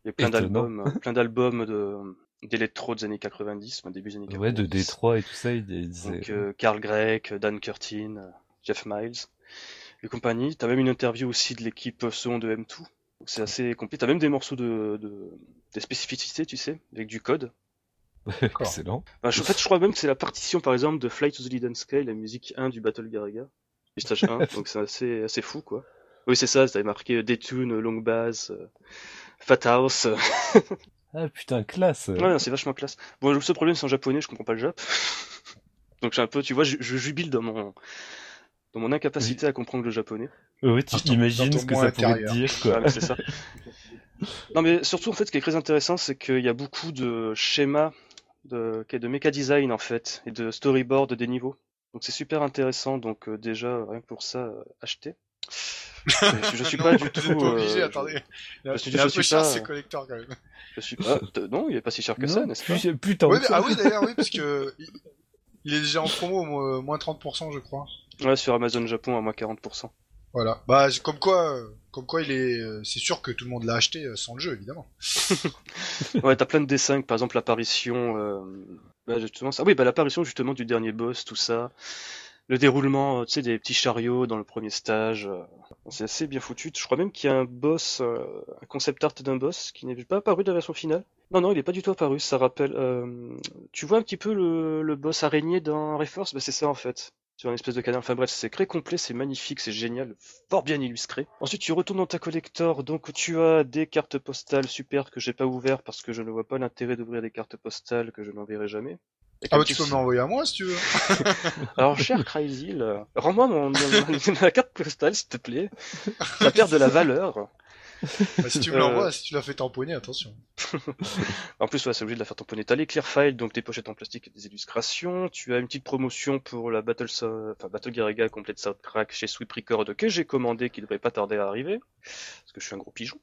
Il y a plein d'albums, euh, plein d'albums de d'électro des années 90, enfin, début des années 90. Ouais, de Détroit et tout ça, il il disait. Donc euh, Carl Gregg, Dan Curtin, euh, Jeff Miles et compagnie. T'as même une interview aussi de l'équipe son de M2. Donc c'est assez complet. T'as même des morceaux de, de des spécificités, tu sais, avec du code. Excellent. Enfin, je- en fait, je crois même que c'est la partition, par exemple, de Flight to the Hidden Sky, la musique 1 du Battle Garaga, du stage 1, donc c'est assez, assez fou, quoi. Oui, c'est ça, avait marqué Detune, Long Bass, euh, Fat House. euh. Ah putain, classe. Ouais, non, c'est vachement classe. Bon, le seul problème, c'est en japonais, je comprends pas le jap. donc j'ai un peu, tu vois, je, je jubile dans mon, dans mon incapacité à comprendre le japonais. Oui, tu ton- imagines ce que ça pourrait te dire, quoi. mais c'est ça. Non, mais surtout, en fait, ce qui est très intéressant, c'est qu'il y a beaucoup de schémas de, de méca design, en fait, et de storyboard des niveaux. Donc c'est super intéressant, donc euh, déjà, rien que pour ça, euh, acheter. je, je suis Non, pas du tout. obligé, euh, attendez. Je est un suis peu cher pas- ces collecteurs quand même. Je, suis pas. Non, il est pas si cher que ça, n'est-ce pas? plus, plus Ouais, mais- ah oui, d'ailleurs, oui, parce que il- est déjà en promo, mo- moins 30%, je crois. Ouais, sur Amazon Japon à moins 40%. Voilà. Bah, comme quoi, euh, comme quoi il est, euh, c'est sûr que tout le monde l'a acheté euh, sans le jeu, évidemment. Ouais, t'as plein de dessins, par exemple l'apparition, euh, bah, justement, ça, oui, bah l'apparition justement du dernier boss, tout ça, le déroulement, tu sais, des petits chariots dans le premier stage, c'est assez bien foutu. Je crois même qu'il y a un boss, un concept art d'un boss qui n'est pas apparu dans la version finale. Non, non, il est pas du tout apparu. Ça rappelle, euh, tu vois un petit peu le, le boss araignée dans Reforce, bah c'est ça en fait. Sur une espèce de canal. Enfin bref, c'est très complet, c'est magnifique, c'est génial, fort bien illustré. Ensuite, tu retournes dans ta collector, donc tu as des cartes postales super que j'ai pas ouvert parce que je ne vois pas l'intérêt d'ouvrir des cartes postales que je n'enverrai jamais. Et Ah comme bah, tu peux me l'envoyer à moi si tu veux. Alors, cher Crazy, rends-moi mon, mon- ma carte postale, s'il te plaît. Ça perd de la valeur. Bah, si tu me Euh. l'envoies, si tu l'as fait tamponner, attention. En plus, ouais, c'est obligé de la faire tamponner. T'as les clear files, donc des pochettes en plastique et des illustrations. Tu as une petite promotion pour la Battle, enfin, Battle Garriga Complete Soundtrack chez Sweep Record que j'ai commandé, qui devrait pas tarder à arriver. Parce que je suis un gros pigeon.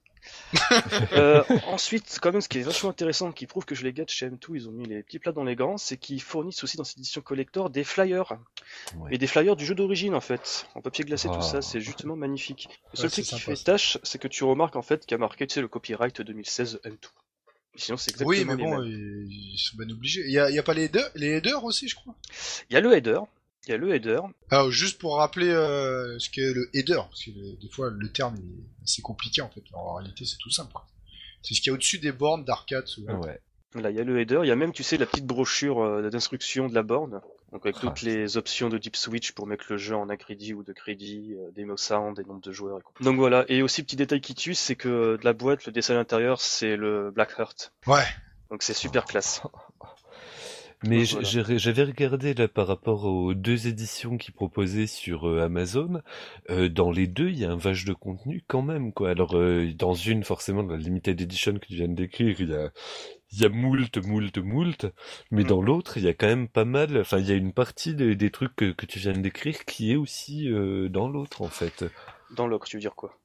Euh, ensuite, quand même, ce qui est vachement intéressant, qui prouve que je les gâte chez M2, ils ont mis les petits plats dans les grands, c'est qu'ils fournissent aussi dans cette édition collector des flyers. Ouais. Et des flyers du jeu d'origine, en fait. En papier glacé, tout Ah. ça, c'est justement magnifique. Le seul Ouais, truc qui sympa, fait ça. tâche, c'est que tu remarques, en fait, qu'il y a marqué, tu sais, le copyright 2016 M2. Sinon, c'est exactement Oui, mais les bon, mêmes. ils sont bien obligés. Il y a, pas les headers, les headers aussi, je crois? Il y a le header. Il y a le header. Alors, juste pour rappeler euh, ce qu'est le header, parce que le- des fois le terme est assez compliqué en fait. Alors, en réalité, c'est tout simple. C'est ce qu'il y a au-dessus des bornes d'arcade souvent. Ouais. Là, il y a le header. Il y a même, tu sais, la petite brochure euh, d'instruction de la borne. Donc, avec Ah. toutes les options de Deep Switch pour mettre le jeu en un crédit ou de crédit, euh, des mots sound, des nombres de joueurs. Et quoi. Donc voilà. Et aussi, petit détail qui tue, c'est que euh, de la boîte, le dessin à l'intérieur, c'est le Black Heart. Ouais. Donc, c'est super classe. Mais voilà. j'avais regardé là par rapport aux deux éditions qu'ils proposaient sur euh, Amazon. Euh, dans les deux, il y a un vache de contenu quand même, quoi. Alors, euh, dans une, forcément, la limited edition que tu viens de décrire, il y a, il y a moult, moult, moult. Mais Mm. dans l'autre, il y a quand même pas mal. Enfin, il y a une partie de- des trucs que, que tu viens de décrire qui est aussi euh, dans l'autre, en fait. Dans l'ocre, tu veux dire quoi?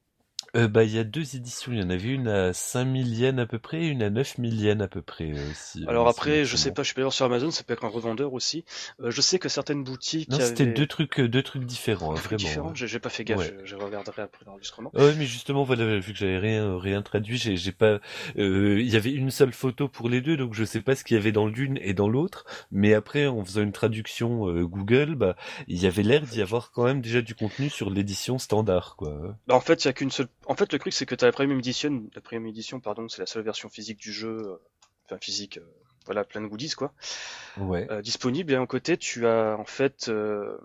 Euh, bah, il y a deux éditions. Il y en avait une à 5000 yens à peu près, et une à 9000 yens à peu près euh, aussi. Alors euh, après, je c'est sais pas, je suis pas sûr sur Amazon, ça peut être un revendeur aussi. Euh, je sais que certaines boutiques Non, c'était avaient deux trucs, euh, deux trucs différents, hein, trucs vraiment. différents. ouais. J'ai pas fait gaffe, Ouais. je, je regarderai après l'enregistrement. Ouais, mais justement, voilà, vu que j'avais rien, rien traduit, j'ai, j'ai pas, euh, il y avait une seule photo pour les deux, donc je sais pas ce qu'il y avait dans l'une et dans l'autre. Mais après, en faisant une traduction Google, bah, il y avait l'air d'y avoir quand même déjà du contenu sur l'édition standard, quoi. Bah, en fait, il y a qu'une seule. En fait, le truc c'est que t'as la premium edition, la premium édition, pardon, c'est la seule version physique du jeu, euh, enfin physique, euh, voilà, plein de goodies quoi, Ouais. euh, disponible. Et à un côté, tu as en fait euh,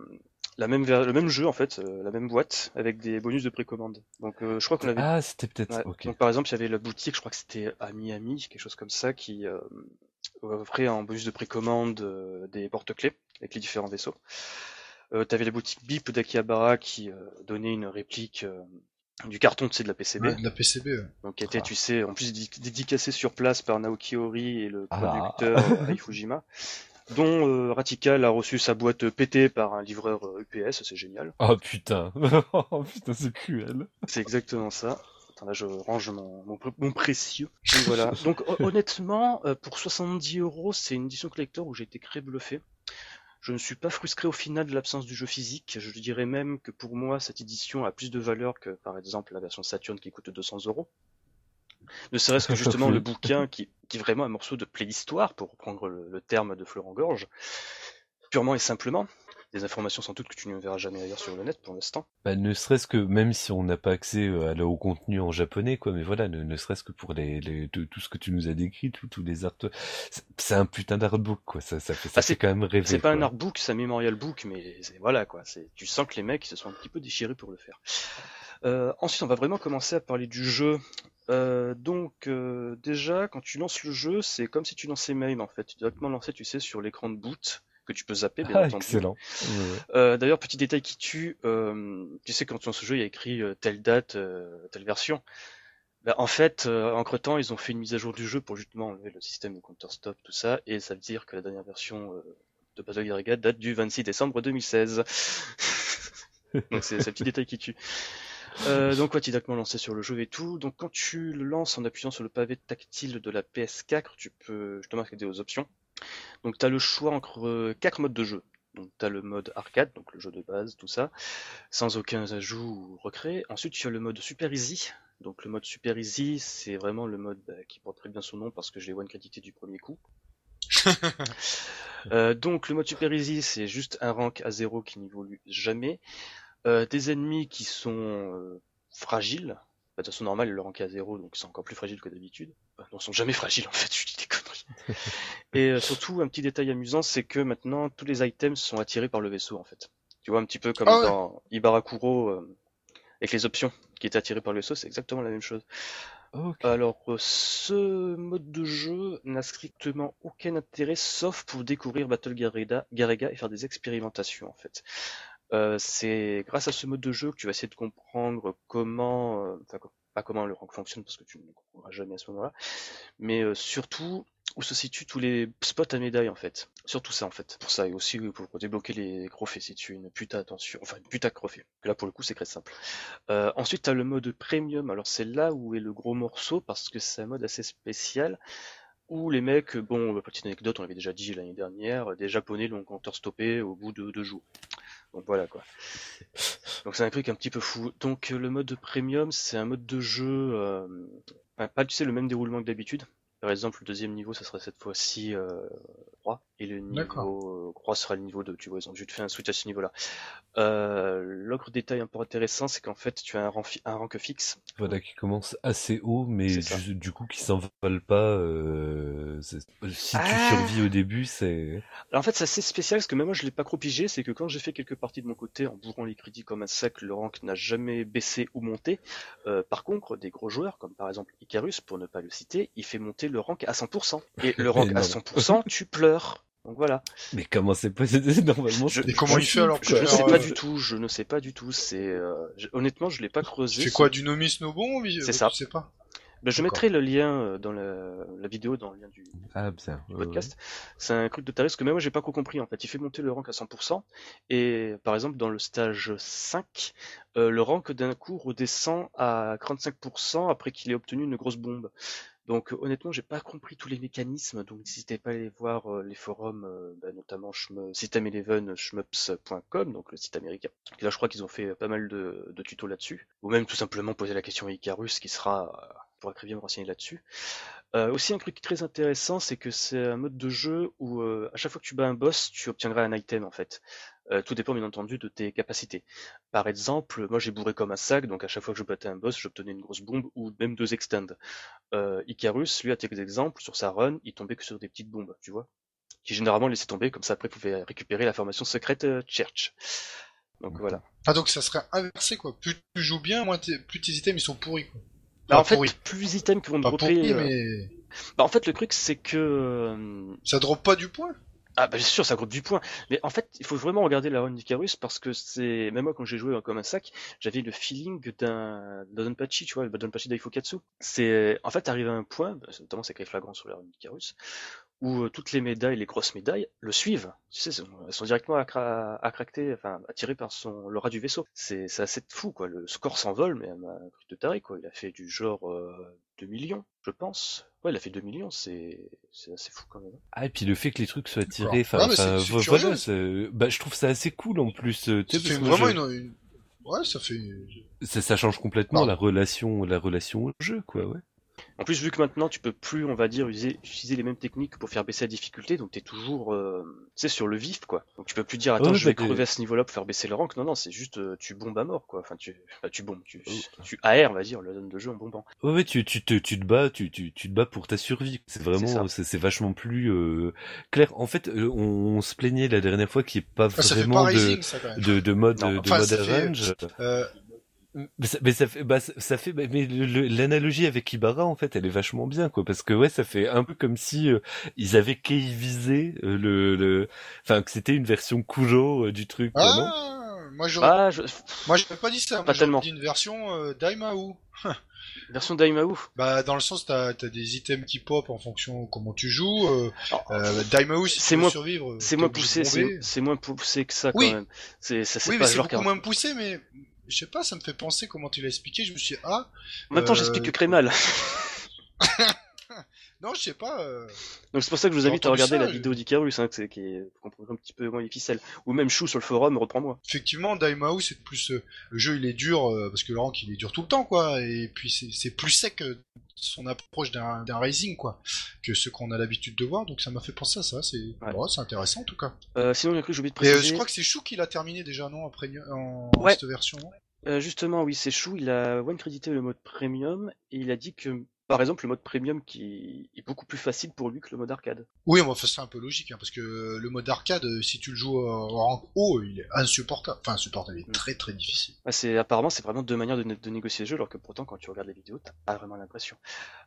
la même ver- le même jeu en fait, euh, la même boîte avec des bonus de précommande. Donc, euh, je crois qu'on avait. Ah, c'était peut-être, Ouais. Donc, par exemple, il y avait la boutique, je crois que c'était à Miami, quelque chose comme ça, qui euh, offrait en bonus de précommande euh, des porte-clés avec les différents vaisseaux. Euh, T'avais la boutique BIP d'Akihabara qui euh, donnait une réplique euh, du carton, tu sais, de la PCB. Ouais, de la PCB. ouais. Donc qui était, Ah. tu sais, en plus dédi- dédicacé sur place par Naoki Ori et le Ah. producteur euh, Rei Fujima, dont euh, Ratical a reçu sa boîte pétée par un livreur euh, UPS, c'est génial. Oh putain, oh putain, c'est cruel. C'est exactement ça. Attends, là je range mon, mon, pr- mon précieux. Donc voilà. Donc ho- honnêtement, euh, pour 70 euros, c'est une édition collector où j'ai été très bluffé. Je ne suis pas frustré au final de l'absence du jeu physique. Je dirais même que pour moi, cette édition a plus de valeur que par exemple la version Saturn qui coûte 200 euros. Ne serait-ce que justement le bouquin qui, qui est vraiment un morceau de préhistoire, pour reprendre le, le terme de Florent Gorge, purement et simplement. Des informations sans doute que tu ne verras jamais ailleurs sur le net pour l'instant. Bah, ne serait-ce que, même si on n'a pas accès euh, à au contenu en japonais, quoi, mais voilà, ne, ne serait-ce que pour les, les- tout, ce que tu nous as décrit, tout- tous les arts, c'est- un putain d'artbook, quoi, ça, ça fait, ça Ah, fait quand même rêver, C'est pas un artbook, c'est un memorial book, mais voilà quoi. C'est tu sens que les mecs se sont un petit peu déchirés pour le faire. Euh, ensuite, on va vraiment commencer à parler du jeu. Euh, donc euh, déjà, quand tu lances le jeu, c'est comme si tu lançais Mail en fait. Tu directement lancer, tu sais, sur l'écran de boot que tu peux zapper bien Ah, entendu. excellent. Euh, D'ailleurs, petit détail qui tue, euh, tu sais quand tu lances le jeu, il y a écrit euh, telle date, telle version. Bah, en fait, entre temps, ils ont fait une mise à jour du jeu pour justement enlever le système de counter stop, tout ça, et ça veut dire que la dernière version de Battle Garriga date du 26 décembre 2016. donc c'est un petit détail qui tue. Euh, donc ouais, directement lancé sur le jeu et tout. Donc quand tu le lances en appuyant sur le pavé tactile de la PS4, tu peux justement accéder aux options. Donc tu as le choix entre euh, quatre modes de jeu. Donc tu as le mode arcade, donc le jeu de base, tout ça, sans aucun ajout ou recrée. Ensuite tu as le mode super easy. Donc le mode super easy, c'est vraiment le mode bah, qui porte très bien son nom parce que je l'ai one crédité du premier coup. Euh, donc le mode super easy, c'est juste un rank à zéro qui n'évolue jamais. Euh, des ennemis qui sont euh, fragiles. Bah, de toute façon normale, le rank est à zéro, donc c'est encore plus fragile que d'habitude. Bah, non, ils sont jamais fragiles en fait, je. Et euh, surtout, un petit détail amusant, c'est que maintenant tous les items sont attirés par le vaisseau en fait. Tu vois un petit peu comme Ah ouais. dans Ibarakuro euh, avec les options qui étaient attirées par le vaisseau, c'est exactement la même chose. Alors, euh, ce mode de jeu n'a strictement aucun intérêt sauf pour découvrir Battle Garriga, Garriga et faire des expérimentations en fait. Euh, c'est grâce à ce mode de jeu que tu vas essayer de comprendre comment, enfin, pas comment le rank fonctionne parce que tu ne le comprendras jamais à ce moment-là, mais euh, surtout où se situent tous les spots à médailles en fait. Surtout ça en fait. Pour ça et aussi oui, pour débloquer les trophées si tu une puta attention, enfin une puta trophée. Là pour le coup c'est très simple. Euh, ensuite tu as le mode premium. Alors c'est là où est le gros morceau parce que c'est un mode assez spécial où les mecs, bon, petite anecdote, on l'avait déjà dit l'année dernière, des japonais l'ont compteur stoppé au bout de deux jours. Donc voilà quoi. Donc c'est un truc un petit peu fou. Donc euh, le mode premium, c'est un mode de jeu, euh, pas tu sais le même déroulement que d'habitude. Par exemple, le deuxième niveau, ça sera cette fois-ci euh, et le niveau euh, croix sera le niveau 2, tu vois, ils ont juste fait un switch à ce niveau-là. Euh, L'autre détail un peu intéressant, c'est qu'en fait, tu as un, rang fi- un rank fixe. Voilà, qui commence assez haut, mais du, du coup qui s'envole pas. euh, si tu Ah survis au début, c'est. Alors en fait, c'est assez spécial parce que même moi je l'ai pas cropigé, c'est que quand j'ai fait quelques parties de mon côté en bourrant les crédits comme un sac, le rank n'a jamais baissé ou monté. Euh, par contre, des gros joueurs comme par exemple Icarus, pour ne pas le citer, il fait monter le rank à 100%. Et le rank à Énorme. 100%, tu pleures. Donc voilà. Mais comment c'est pas normalement Je- c'est Et comment il fait alors Je pour ne sais pas euh, du tout, je ne sais pas du tout. C'est euh, je- honnêtement, je l'ai pas creusé. Tu fais ce- quoi, du Nomi Snowbomb C'est ça. Tu sais pas Ben, je mettrai le lien euh, dans la, la vidéo, dans le lien du, Ah bien. du ouais, ouais. podcast. C'est un truc de tarif que même moi j'ai pas compris en fait. Il fait monter le rank à 100% et par exemple dans le stage 5, euh, le rank d'un coup redescend à 35% après qu'il ait obtenu une grosse bombe. Donc euh, honnêtement j'ai pas compris tous les mécanismes donc n'hésitez pas à aller voir euh, les forums euh, bah, notamment System11 shmups.com donc le site américain. Là je crois qu'ils ont fait pas mal de, tutos là-dessus ou même tout simplement poser la question à Icarus qui sera très bien me renseigner là-dessus. Aussi un truc très intéressant, c'est que c'est un mode de jeu où à chaque fois que tu bats un boss, tu obtiendras un item en fait. Euh, tout dépend bien entendu de tes capacités. Par exemple, moi j'ai bourré comme un sac, donc à chaque fois que je battais un boss, j'obtenais une grosse bombe ou même deux extends. Euh, Icarus, lui, à tes exemples, sur sa run, il tombait que sur des petites bombes, tu vois, qui généralement laissaient tomber, comme ça après pouvait récupérer la formation secrète euh, Church. Donc voilà. Ah, donc ça serait inversé, quoi. Plus tu joues bien, moins t'es- plus tes items ils sont pourris, quoi. Bah, en fait, pourris. plus items qui vont Pas dropper. pourris, euh, mais bah, en fait, le truc c'est que ça drop pas du point. Ah bah bien sûr, ça groupe du point. Mais en fait, il faut vraiment regarder la run d'Icarus parce que c'est... Même moi, quand j'ai joué comme un sac, j'avais le feeling d'un Donpachi, tu vois, le Donpachi d'Aifukatsu. C'est... En fait, arrivé à un point, bah, notamment c'est très flagrant sur la run d'Icarus, où euh, toutes les médailles, les grosses médailles, le suivent. Tu sais, elles sont directement accra... accractées, enfin, attirées par son... le ras du vaisseau. C'est c'est assez fou, quoi. Le score s'envole, mais à un truc de taré, quoi. Il a fait du genre euh, 2 millions, je pense. Ouais, il a fait 2 millions, c'est c'est assez fou quand même. Ah et puis le fait que les trucs soient tirés, enfin, c'est- c'est voilà, c'est- bah je trouve ça assez cool en plus. euh, moi, vraiment je- une, une- Ouais, ça fait. ça, ça change complètement la relation, la relation au jeu, quoi, ouais. En plus, vu que maintenant tu peux plus, on va dire, user, utiliser les mêmes techniques pour faire baisser la difficulté, donc t'es toujours, euh, tu sais, sur le vif, quoi. Donc tu peux plus dire, attends, Ouais, je vais bah, crever à ce niveau-là pour faire baisser le rank. Non, non, c'est juste, euh, tu bombes à mort, quoi. Enfin, tu, enfin, tu bombes, tu, Oh. tu AR, on va dire, le zone de jeu en bombant. Ouais, ouais, tu, tu, te, tu te bats, tu, tu, tu te bats pour ta survie. C'est vraiment, c'est c'est vachement plus euh, clair. En fait, euh, on, on se plaignait la dernière fois qu'il n'y ait pas Ah, ça vraiment pas de, Rising, ça, de, de mode, Non, de enfin, mode fait- arrange. Euh, Mais ça, mais ça fait, bah, ça fait, mais l'analogie avec Ibarra, en fait, elle est vachement bien, quoi, parce que ouais, ça fait un peu comme si euh, ils avaient visé le, le, enfin, que c'était une version Kujo euh, du truc, quoi, non? Ah, moi j'aurais, Ah, je... moi j'aurais pas dit ça. Moi, Pas j'aurais tellement. dit une version euh, Daimaou. version Daimaou? Bah dans le sens t'as as des items qui pop en fonction de comment tu joues. Euh, Alors, euh, Daimaou si C'est tu veux moins- survivre. c'est moins poussé, c'est moins poussé que ça, quand Oui. même. C'est, ça, c'est Oui pas mais c'est genre beaucoup 40. moins poussé mais je sais pas ça me fait penser comment tu l'as expliqué. Je me suis dit, ah En même temps, euh, j'explique que Crémal. non je sais pas. euh, Donc c'est pour ça que je vous invite à regarder ça, la je- vidéo d'Icarus, hein, qui est, pour comprendre un petit peu moins les ficelles. Ou même Chou sur le forum, reprends-moi. Effectivement, Daimao, c'est plus euh, le jeu, il est dur euh, parce que le rank il est dur tout le temps, quoi. Et puis c'est plus sec euh, son approche d'un Rising, quoi, que ce qu'on a l'habitude de voir. Donc ça m'a fait penser à ça. C'est Ouais. intéressant en tout cas. Sinon, j'ai oublié de Et préciser. je crois que c'est Chou qui l'a terminé déjà, non, après en, Ouais. cette version. justement, oui, c'est chou. Il a one crédité le mode premium et il a dit que, par exemple, le mode premium qui est beaucoup plus facile pour lui que le mode arcade. Oui, mais enfin, c'est un peu logique, hein, parce que le mode arcade, euh, si tu le joues en haut, il est insupportable. Enfin, insupportable, il est Mm. très très difficile. Ah, c'est apparemment c'est vraiment deux manières de, né- de négocier le jeu, alors que pourtant quand tu regardes les vidéos, t'as pas vraiment l'impression.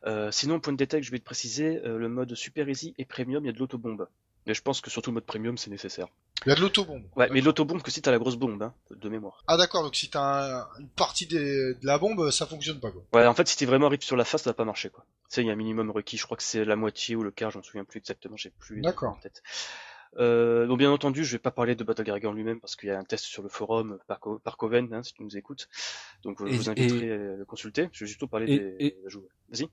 Euh, sinon, point de détail que je vais te préciser, euh, le mode super easy et premium, il y a de l'autobombe. Mais je pense que surtout le mode premium, c'est nécessaire. Il y a de l'autobombe. Ouais, mais l'autobombe que si t'as la grosse bombe, hein, de mémoire. Ah d'accord, donc si t'as un- une partie des- de la bombe, ça fonctionne pas quoi. Ouais, en fait, si t'es vraiment rip sur la face, ça va pas marcher, quoi. Tu sais, il y a un minimum requis, je crois que c'est la moitié ou le quart, j'en souviens plus exactement, j'ai plus D'accord. en tête. Euh, donc bien entendu, je vais pas parler de Battle Garrigan lui-même parce qu'il y a un test sur le forum par, Co- par Coven, hein, si tu nous écoutes. Donc euh, je Et- vous inviterai à le consulter. Je vais juste parler Et- des, et- des joueurs. Vas-y.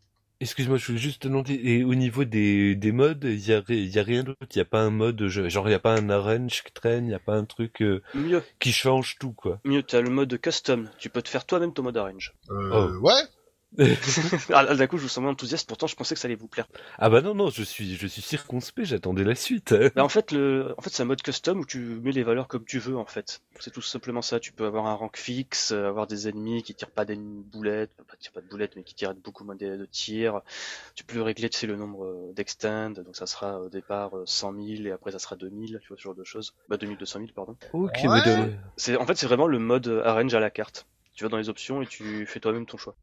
Excuse-moi, je voulais juste te demander, et au niveau des, des modes, il y a, y a rien d'autre, il y a pas un mode, je- genre il y a pas un arrange qui traîne, il y a pas un truc euh, Mieux, qui change tout, quoi. mieux, t'as le mode custom. Tu peux te faire toi-même ton mode arrange. Euh, Oh. Ouais. ah, d'un coup, je vous sens moins enthousiaste. Pourtant, je pensais que ça allait vous plaire. ah bah non, non, je suis, je suis circonspect, j'attendais la suite. Bah, en fait, le, en fait, c'est un mode custom où tu mets les valeurs comme tu veux, en fait. C'est tout simplement ça. Tu peux avoir un rank fixe, euh, avoir des ennemis qui tirent pas des boulettes, enfin, pas tirent pas de boulettes, mais qui tirent beaucoup moins de, de tirs. Tu peux régler, tu sais, le nombre euh, d'extend. Donc, ça sera au départ euh, 100 000 et après, ça sera 2000, tu vois, ce genre de choses. Bah, 2200 000, pardon. ok, Ouais. mais de- C'est, en fait, c'est vraiment le mode euh, arrange à la carte. Tu vas dans les options et tu fais toi-même ton choix.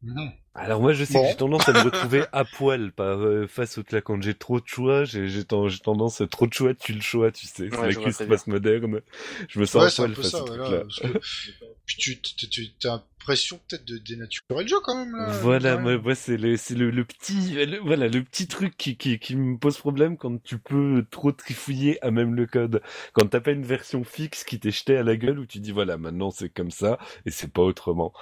Alors moi je sais Bon. que j'ai tendance à me retrouver à poil par, euh, face au claque. Quand j'ai trop de choix, j'ai j'ai ten- j'ai tendance à trop de choix, tu le choix, tu sais. C'est Ouais, la crise moderne. Je me sens Ouais, à poil peu face ça, voilà. que- Puis tu, tu, tu t'as l'impression peut-être de dénaturer le jeu quand même là. Voilà, Ouais. moi, moi, c'est le, c'est le, le petit, le- voilà, le petit truc qui, qui, qui me pose problème quand tu peux trop trifouiller à même le code. Quand t'as pas une version fixe qui t'est jetée à la gueule où tu dis voilà, maintenant c'est comme ça et c'est pas autrement.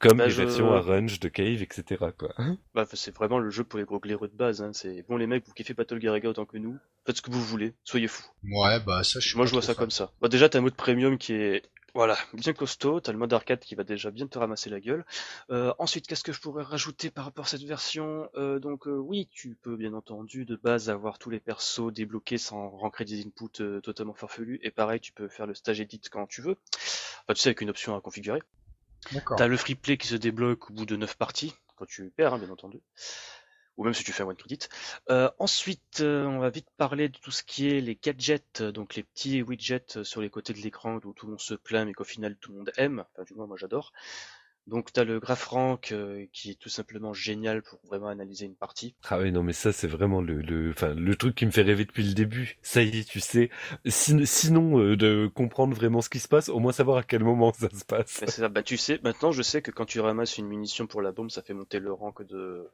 Comme Bah, les je- versions arrange de Cave, etc. quoi. Bah, c'est vraiment le jeu pour les gros glaireux de base. Hein. C'est bon, les mecs, vous kiffez Battle Garriga autant que nous. Faites ce que vous voulez. Soyez fous. Ouais, bah ça, je suis Moi, je vois ça fan. comme ça. Bah, déjà, t'as un mode premium qui est, voilà, bien costaud. T'as le mode arcade qui va déjà bien te ramasser la gueule. Euh, ensuite, qu'est-ce que je pourrais rajouter par rapport à cette version? Euh, Donc, euh, oui, tu peux bien entendu de base avoir tous les persos débloqués sans rentrer des inputs euh, totalement farfelus. Et pareil, tu peux faire le stage edit quand tu veux. Enfin, tu sais, avec une option à configurer. T'as le free play qui se débloque au bout de 9 parties, quand tu perds, hein, bien entendu. Ou même si tu fais un one credit. Euh, ensuite, euh, on va vite parler de tout ce qui est les gadgets, euh, donc les petits widgets sur les côtés de l'écran où tout le monde se plaint mais qu'au final tout le monde aime. Enfin, du moins, moi j'adore. Donc t'as le graph rank euh, qui est tout simplement génial pour vraiment analyser une partie. Ah oui, non, mais ça, c'est vraiment le, le, enfin, le truc qui me fait rêver depuis le début. Ça y est, tu sais. Sin- sinon, euh, de comprendre vraiment ce qui se passe, au moins savoir à quel moment ça se passe. Mais c'est ça, bah tu sais, maintenant je sais que quand tu ramasses une munition pour la bombe, ça fait monter le rank de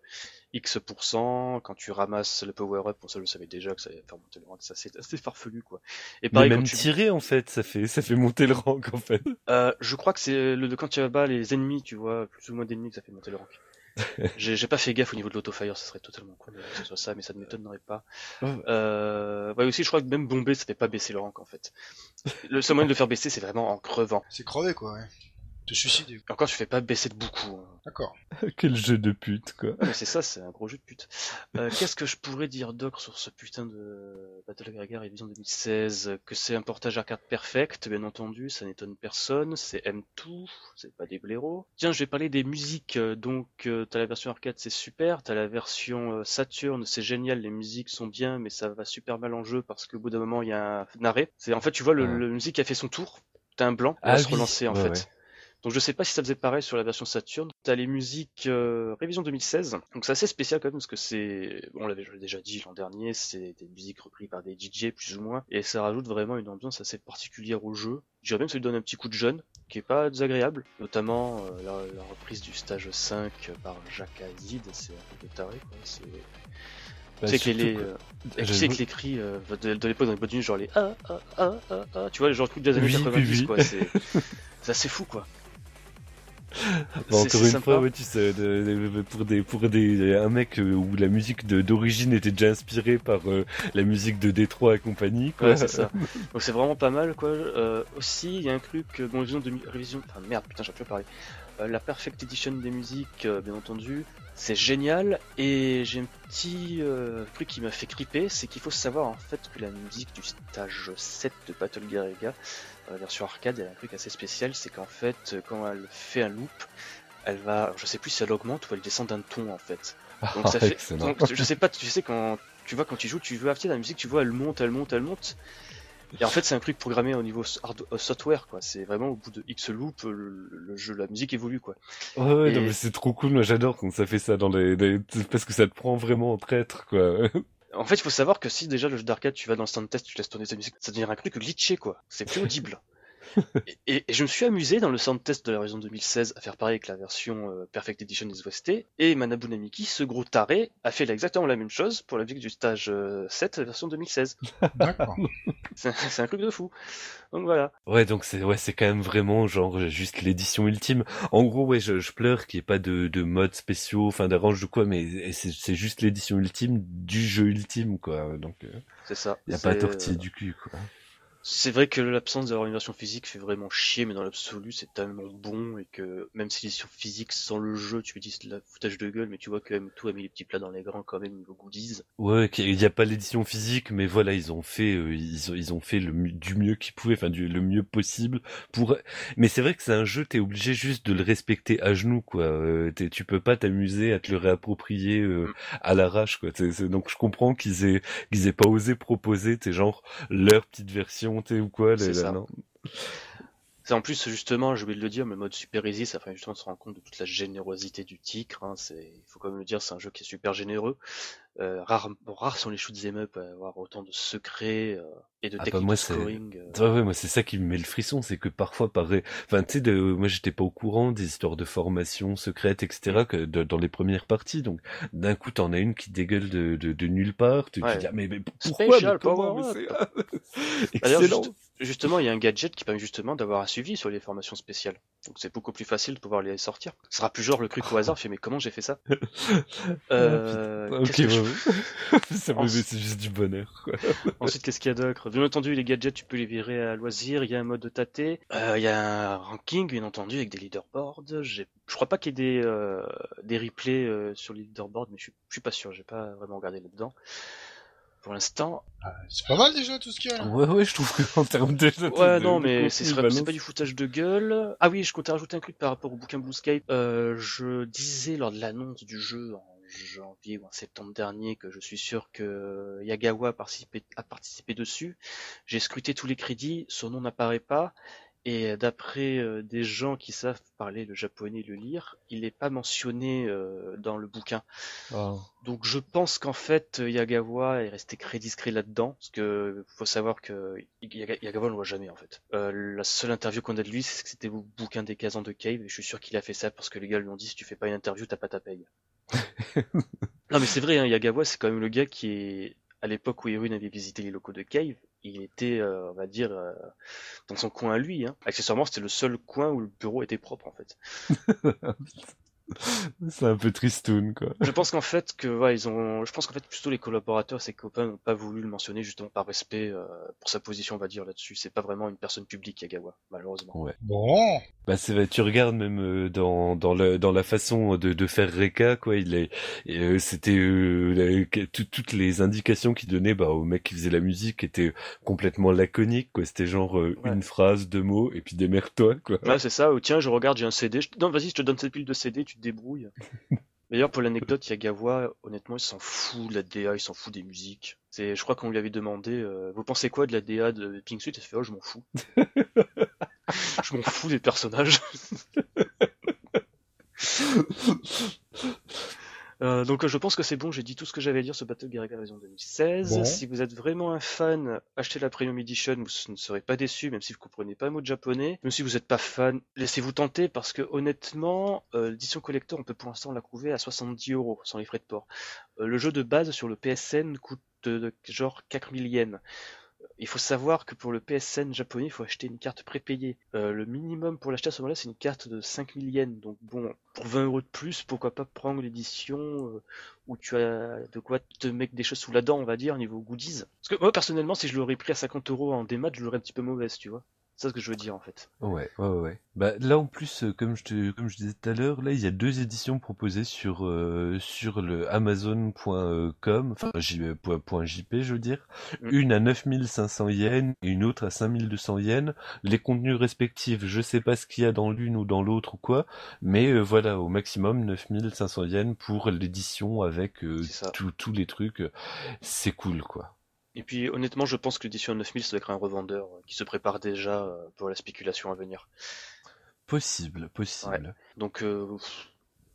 X%. Quand tu ramasses le power-up, bon ça je savais déjà que ça allait faire monter le rank, ça c'est assez farfelu quoi. Et Mais pareil, quand même tu... tirer, en fait, ça fait, ça fait monter le rank, en fait. Euh, je crois que c'est le de quand tu bats les ennemis, tu vois, plus ou moins d'ennemis que ça fait monter le rank. J'ai pas fait gaffe au niveau de l'autofire, ça serait totalement con que ce soit ça, mais ça ne m'étonnerait pas. Ouais. Euh, ouais, aussi, je crois que même bomber, ça fait pas baisser le rank en fait. Le seul moyen de le faire baisser, c'est vraiment en crevant. C'est crevé quoi, ouais. Te suicider. Et encore, je fais pas baisser de beaucoup. hein. D'accord. Quel jeu de pute, quoi. Mais c'est ça, c'est un gros jeu de pute. Euh, Qu'est-ce que je pourrais dire d'ocre sur ce putain de Battle Garriga Révision 2016 Que c'est un portage arcade perfect, bien entendu, ça n'étonne personne, c'est M2, c'est pas des blaireaux. Tiens, je vais parler des musiques, euh, donc euh, t'as la version arcade, c'est super, t'as la version euh, Saturn, c'est génial, les musiques sont bien, mais ça va super mal en jeu parce qu'au bout d'un moment, il y a un arrêt. C'est En fait, tu vois, le, le musique a fait son tour, t'as un blanc, elle Ah va se relancer en ouais, fait. ouais. Donc je sais pas si ça faisait pareil sur la version Saturn. T'as les musiques euh, révision 2016. Donc c'est assez spécial quand même parce que c'est, bon, on l'avait déjà dit l'an dernier, c'est des musiques reprises par des DJ plus ou moins, et ça rajoute vraiment une ambiance assez particulière au jeu. Je dirais même que ça lui donne un petit coup de jeune, qui est pas désagréable, notamment euh, la, la reprise du stage 5 par Jacques Azid, c'est un peu taré quoi. C'est Bah, tu sais que les, euh, tu sais que les cris euh, de, de l'époque dans les boîtes de nuit, genre les ah ah ah ah ah, tu vois, les genre trucs des années Oui, oui, 90 oui. quoi, c'est assez fou quoi. Bah, encore une sympa. fois, ouais, tu sais, de- de- pour des pour des un mec euh, où la musique d'origine était déjà inspirée par euh, la musique de Détroit et compagnie. Quoi. Ouais, c'est ça. Donc c'est vraiment pas mal, quoi. Euh, aussi, il y a un truc, euh, bon, révision de révision. Enfin merde, putain, j'ai plus parler. Euh, la Perfect Edition des musiques, euh, bien entendu, c'est génial. Et j'ai un petit euh, truc qui m'a fait criper, c'est qu'il faut savoir en fait que la musique du stage 7 de Battle Garriga, version arcade, elle a un truc assez spécial, c'est qu'en fait, euh, quand elle fait un loop, elle va, je sais plus si elle augmente ou elle descend d'un ton en fait. Donc ça Ah, fait, donc, je sais pas, tu sais quand tu vois quand tu joues, tu veux acheter la musique, tu vois elle monte, elle monte, elle monte. Et en fait c'est un truc programmé au niveau euh, software quoi. C'est vraiment au bout de X loop le, le jeu, la musique évolue quoi. Ouais, ouais, non, mais c'est trop cool. Moi, j'adore quand ça fait ça dans les, les- parce que ça te prend vraiment en traître, quoi. En fait, il faut savoir que si déjà le jeu d'arcade, tu vas dans le stand test, tu laisses tourner ta musique, ça devient un truc glitché, quoi. C'est plus audible. et, je me suis amusé dans le sound test de la version 2016 à faire pareil avec la version euh, Perfect Edition des OST, et Manabu Namiki, ce gros taré, a fait exactement la même chose pour la musique du stage euh, 7 version 2016. D'accord. C'est un truc de fou. Donc voilà. Ouais, donc c'est ouais, c'est quand même vraiment genre juste l'édition ultime. En gros, ouais, je, je pleure qu'il n'y ait pas de, de modes spéciaux, enfin d'arrange ou quoi, mais c'est c'est juste l'édition ultime du jeu ultime, quoi. Donc il C'est ça. y a pas euh, du cul, quoi. C'est vrai que l'absence d'avoir une version physique fait vraiment chier, mais dans l'absolu, c'est tellement bon et que même si l'édition physique sans le jeu, tu me dis c'est de la foutage de gueule, mais tu vois que même tout a mis les petits plats dans les grands quand même niveau goodies. Ouais, qu'il n'y a pas l'édition physique, mais voilà, ils ont fait, euh, ils ont, ils ont fait le, du mieux qu'ils pouvaient, enfin du le mieux possible pour. Mais c'est vrai que c'est un jeu, t'es obligé juste de le respecter à genoux, quoi. Euh, tu peux pas t'amuser à te le réapproprier euh, à l'arrache, quoi. C'est- donc je comprends qu'ils aient, qu'ils aient pas osé proposer, t'es genre leur petite version, ou quoi. Là, ça. non. En plus justement, j'ai oublié de le dire, mais le mode Super Easy, ça fait justement se rendre compte de toute la générosité du Tigre. Hein. C'est, il faut quand même le dire, c'est un jeu qui est super généreux. Euh, rares, sont les shoot'em up à avoir autant de secrets euh, et de Ah bah, techniques moi, de c'est- scoring. euh. Ouais, ouais, moi c'est ça qui me met le frisson, c'est que parfois pareil, enfin tu sais, de... moi j'étais pas au courant des histoires de formation secrète, etc. que de- dans les premières parties, donc d'un coup t'en as une qui dégueule de, de, de nulle part, tu Ouais. te dis ah, mais, mais pourquoi, Special mais comment, power mais excellent. juste- justement, il y a un gadget qui permet justement d'avoir un suivi sur les formations spéciales. Donc c'est beaucoup plus facile de pouvoir les sortir. Ce sera plus genre le truc au hasard, fait mais comment j'ai fait ça? Euh, Ok, je- c'est juste du bonheur. Quoi. Ensuite, qu'est-ce qu'il y a d'autre? Bien entendu, les gadgets, tu peux les virer à loisir. Il y a un mode de tâter. Euh, il y a un ranking, bien entendu, avec des leaderboards. Je crois pas qu'il y ait des, euh, des replays euh, sur les leaderboards, mais je suis, je suis pas sûr. J'ai pas vraiment regardé là-dedans. Pour l'instant, C'est pas mal déjà tout ce qu'il y a. Ouais, ouais, je trouve qu'en termes de Ouais, de- non, de mais c'est c'est balance. pas du foutage de gueule. Ah oui, je comptais rajouter un truc par rapport au bouquin Blue Sky. Euh, je disais lors de l'annonce du jeu en janvier ou en septembre dernier que je suis sûr que Yagawa a participé, a participé dessus. J'ai scruté tous les crédits, son nom n'apparaît pas. Et d'après euh, des gens qui savent parler le japonais et le lire, il n'est pas mentionné euh, dans le bouquin. Donc je pense qu'en fait Yagawa est resté très discret là-dedans, parce que faut savoir que Yaga- Yagawa on le voit jamais en fait. Euh, la seule interview qu'on a de lui, c'est que c'était au bouquin des casans de Cave, et je suis sûr qu'il a fait ça parce que les gars lui ont dit si tu fais pas une interview, t'as pas ta paye. non mais c'est vrai, hein, Yagawa c'est quand même le gars qui est à l'époque où Irune avait visité les locaux de Cave, il était, euh, on va dire, euh, dans son coin à lui. Hein. Accessoirement, c'était le seul coin où le bureau était propre en fait. C'est un peu tristoun, quoi. Je pense qu'en fait que ouais, ils ont je pense qu'en fait plutôt les collaborateurs ses copains n'ont pas voulu le mentionner justement par respect euh, pour sa position on va dire là-dessus, c'est pas vraiment une personne publique Yagawa malheureusement. Ouais. Bon. Bah c'est vrai, tu regardes même euh, dans dans le dans la façon de de faire Reka quoi, il est euh, c'était euh, la- toutes les indications qu'il donnait bah au mec qui faisait la musique étaient complètement laconiques quoi, c'était genre euh, Ouais. une phrase, deux mots et puis démerde-toi quoi. Ouais, c'est ça, ou tiens, je regarde, j'ai un CD. Je... Non, vas-y, je te donne cette pile de CD, tu te débrouilles. D'ailleurs, pour l'anecdote, Yagawa, honnêtement, il s'en fout de la DA, il s'en fout des musiques. C'est, je crois qu'on lui avait demandé, euh, vous pensez quoi de la DA de Pink Suit? Il fait, oh, je m'en fous. je m'en fous des personnages. Euh, donc je pense que c'est bon, j'ai dit tout ce que j'avais à dire sur Battle Gear version 2016. Bon. Si vous êtes vraiment un fan, achetez la Premium Edition, vous ne serez pas déçu, même si vous comprenez pas un mot de japonais. Même si vous n'êtes pas fan, laissez-vous tenter parce que honnêtement, euh, l'édition collector, on peut pour l'instant la trouver à 70 euros sans les frais de port. Euh, le jeu de base sur le PSN coûte genre 4000 yens. Il faut savoir que pour le PSN japonais, il faut acheter une carte prépayée. Euh, le minimum pour l'acheter à ce moment-là, c'est une carte de 5000 yens. Donc bon, pour 20 euros de plus, pourquoi pas prendre l'édition euh, où tu as de quoi te mettre des choses sous la dent, on va dire, niveau goodies. Parce que moi, personnellement, si je l'aurais pris à 50 euros en démat, je l'aurais un petit peu mauvaise, tu vois. C'est ça ce que je veux dire, en fait. Ouais, ouais, ouais. Bah là en plus, euh, comme je te, comme je disais tout à l'heure, là il y a deux éditions proposées sur euh, sur le Amazon.com, enfin J- euh, .jp je veux dire, Mm. une à 9500 yens et une autre à 5200 yens. Les contenus respectifs, je sais pas ce qu'il y a dans l'une ou dans l'autre ou quoi, mais euh, voilà au maximum 9500 yens pour l'édition avec euh, tous les trucs. C'est cool quoi. Et puis, honnêtement, je pense que l'édition à 9000, ça doit être un revendeur euh, qui se prépare déjà euh, pour la spéculation à venir. Possible, possible. Donc, euh,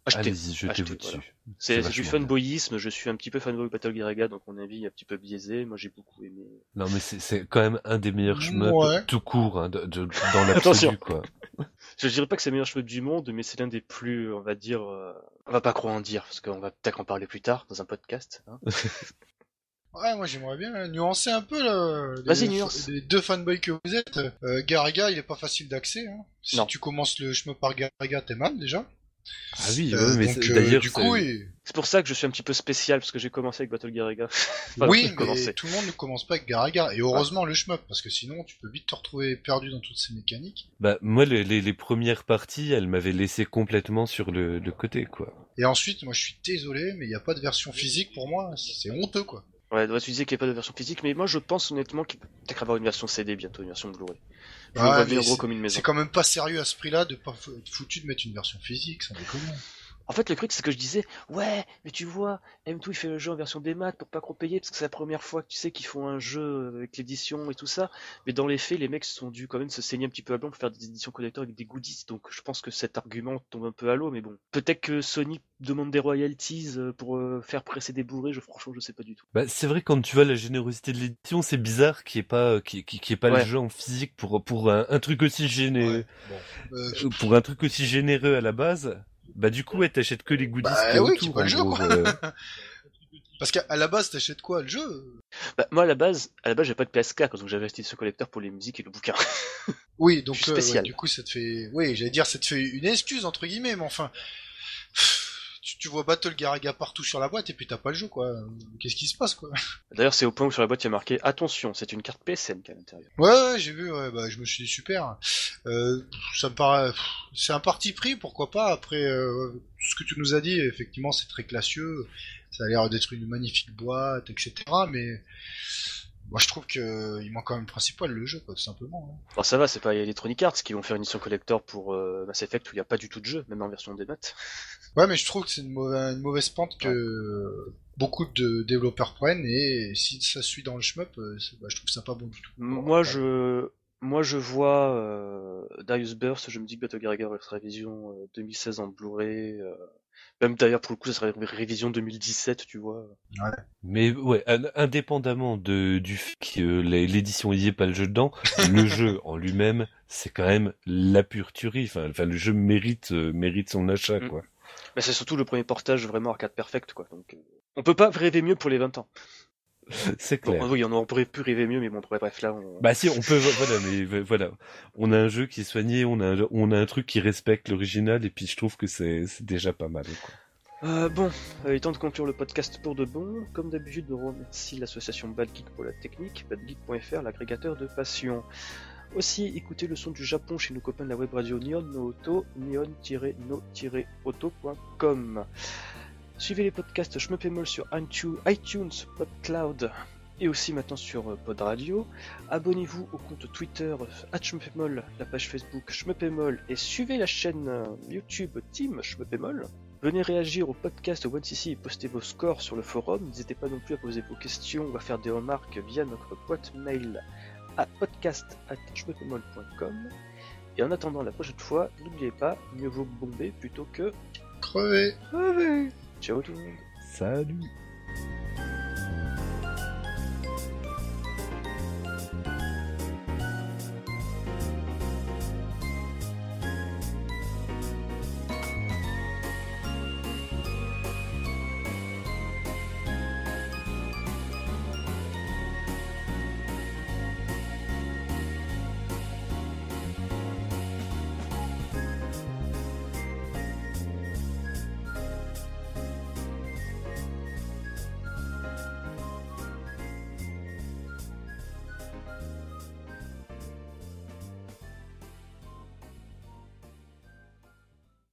Achetez. Allez-y, jetez-vous Achetez, dessus. voilà. C'est c'est du fanboyisme, je suis un petit peu fanboy Battle Giraga, donc mon avis est un petit peu biaisé. Moi j'ai beaucoup aimé. Non, mais c'est c'est quand même un des meilleurs shmups Ouais. tout court, hein, de- de- dans Attention. l'absolu, quoi. Je dirais pas que c'est le meilleur cheveu du monde, mais c'est l'un des plus, on va dire, euh, on va pas trop en dire, parce qu'on va peut-être en parler plus tard dans un podcast. hein. Ouais, moi j'aimerais bien euh, nuancer un peu là, les, Vas-y, nuance. les deux fanboys que vous êtes. Euh, Garaga, il est pas facile d'accès. Hein. Si Non. tu commences le chemin par Garaga, t'es mal déjà. Ah oui, Euh, mais donc, euh, d'ailleurs, du c'est- coup, C'est pour ça que je suis un petit peu spécial, parce que j'ai commencé avec Battle. Enfin, oui, mais tout le monde ne commence pas avec Garaga. Et heureusement le shmup, parce que sinon tu peux vite te retrouver perdu dans toutes ces mécaniques. bah, moi, les, les, les premières parties, elles m'avaient laissé complètement sur le, le côté, quoi. Et ensuite, moi je suis désolé, mais il n'y a pas de version physique pour moi. C'est honteux quoi. Ouais, ouais, tu disais qu'il n'y a pas de version physique, mais moi je pense honnêtement qu'il peut peut-être avoir une version CD bientôt, une version Blu-ray. Je vois gros c'est- comme une maison. C'est quand même pas sérieux à ce prix-là de pas foutu de mettre une version physique, ça déconne. En fait, le truc, c'est que je disais, ouais, mais tu vois, M2 il fait le jeu en version démat pour pas trop payer, parce que c'est la première fois que tu sais qu'ils font un jeu avec l'édition et tout ça. Mais dans les faits, les mecs sont dû quand même se saigner un petit peu à blanc pour faire des éditions collector avec des goodies. Donc je pense que cet argument tombe un peu à l'eau, mais bon. Peut-être que Sony demande des royalties euh, pour euh, faire presser des bourrés, je, franchement, je sais pas du tout. Bah, c'est vrai, quand tu vois la générosité de l'édition, c'est bizarre qu'il n'y ait pas, qu'il y ait pas Ouais. le jeu en physique pour, pour un, un truc aussi généreux, Bon. Euh, euh, pour un truc aussi généreux à la base. Bah, du coup, ouais, t'achètes que les goodies Bah, a oui, autour, c'est pas le jeu, gros, quoi. euh. Parce qu'à à la base, t'achètes quoi Le jeu? Bah, moi, à la base, à la base, j'ai pas de PS4, donc j'avais acheté ce collector pour les musiques et le bouquin. Oui, donc euh, ouais, spécial. du coup, ça te fait. Oui, j'allais dire, ça te fait une excuse entre guillemets, mais enfin, tu, vois Battle Garaga partout sur la boîte et puis t'as pas le jeu, quoi. Qu'est-ce qui se passe, quoi? D'ailleurs, c'est au point où sur la boîte il y a marqué attention, c'est une carte PSN qui est à l'intérieur. Ouais, ouais, j'ai vu. Ouais, bah, je me suis dit super. Euh, ça me paraît. C'est un parti pris, pourquoi pas? Après, euh, ce que tu nous as dit, effectivement, c'est très classieux. Ça a l'air d'être une magnifique boîte, etc. Mais moi, je trouve que il manque quand même le principal, le jeu, quoi, tout simplement. hein. Bon, ça va, c'est pas Electronic Arts qui vont faire une édition collector pour euh, Mass Effect où il n'y a pas du tout de jeu, même en version démat. Ouais, mais je trouve que c'est une, mauvaise, une mauvaise pente que beaucoup de développeurs prennent et si ça suit dans le shmup, euh, bah, je trouve ça pas bon du tout. Moi, je, moi, je vois euh, Darius Burst, je me dis que Battle Garaga sera révision euh, 2016 en Blu-ray. euh, même d'ailleurs, pour le coup, ça serait une révision 2017, tu vois. Mais ouais, in- indépendamment de, du fait que euh, l'é- l'édition y est pas le jeu dedans, le jeu en lui-même, c'est quand même la pure tuerie. Enfin, enfin le jeu mérite, euh, mérite son achat, Mm. quoi. Mais c'est surtout le premier portage vraiment arcade perfect, quoi. Donc, euh, on peut pas rêver mieux pour les 20 ans. C'est Bon, clair. oui, on, on pourrait plus rêver mieux, mais bon, bref, là, on... Bah si, on peut, voilà, mais voilà, on a un jeu qui est soigné, on a, un, on a un truc qui respecte l'original, et puis je trouve que c'est déjà pas mal. Quoi. Euh, bon, euh, il est temps de conclure le podcast pour de bon. Comme d'habitude, je remercie l'association Bad Geek pour la technique, badgeek.fr, l'agrégateur de passion. Aussi, écoutez le son du Japon chez nos copains de la web radio Nihon no Auto, nihon-no-auto.com. Suivez les podcasts Shmupemol sur iTunes, PodCloud et aussi maintenant sur euh, Pod Radio. Abonnez-vous au compte Twitter @shmupemol, la page Facebook Shmupemol et suivez la chaîne euh, YouTube Team Shmupemol. Venez réagir au podcast OneCC et postez vos scores sur le forum. N'hésitez pas non plus à poser vos questions ou à faire des remarques via notre boîte mail à podcast.shmupemol.com. Et en attendant la prochaine fois, n'oubliez pas, mieux vaut bomber plutôt que crever. Ciao tout le monde. Salut.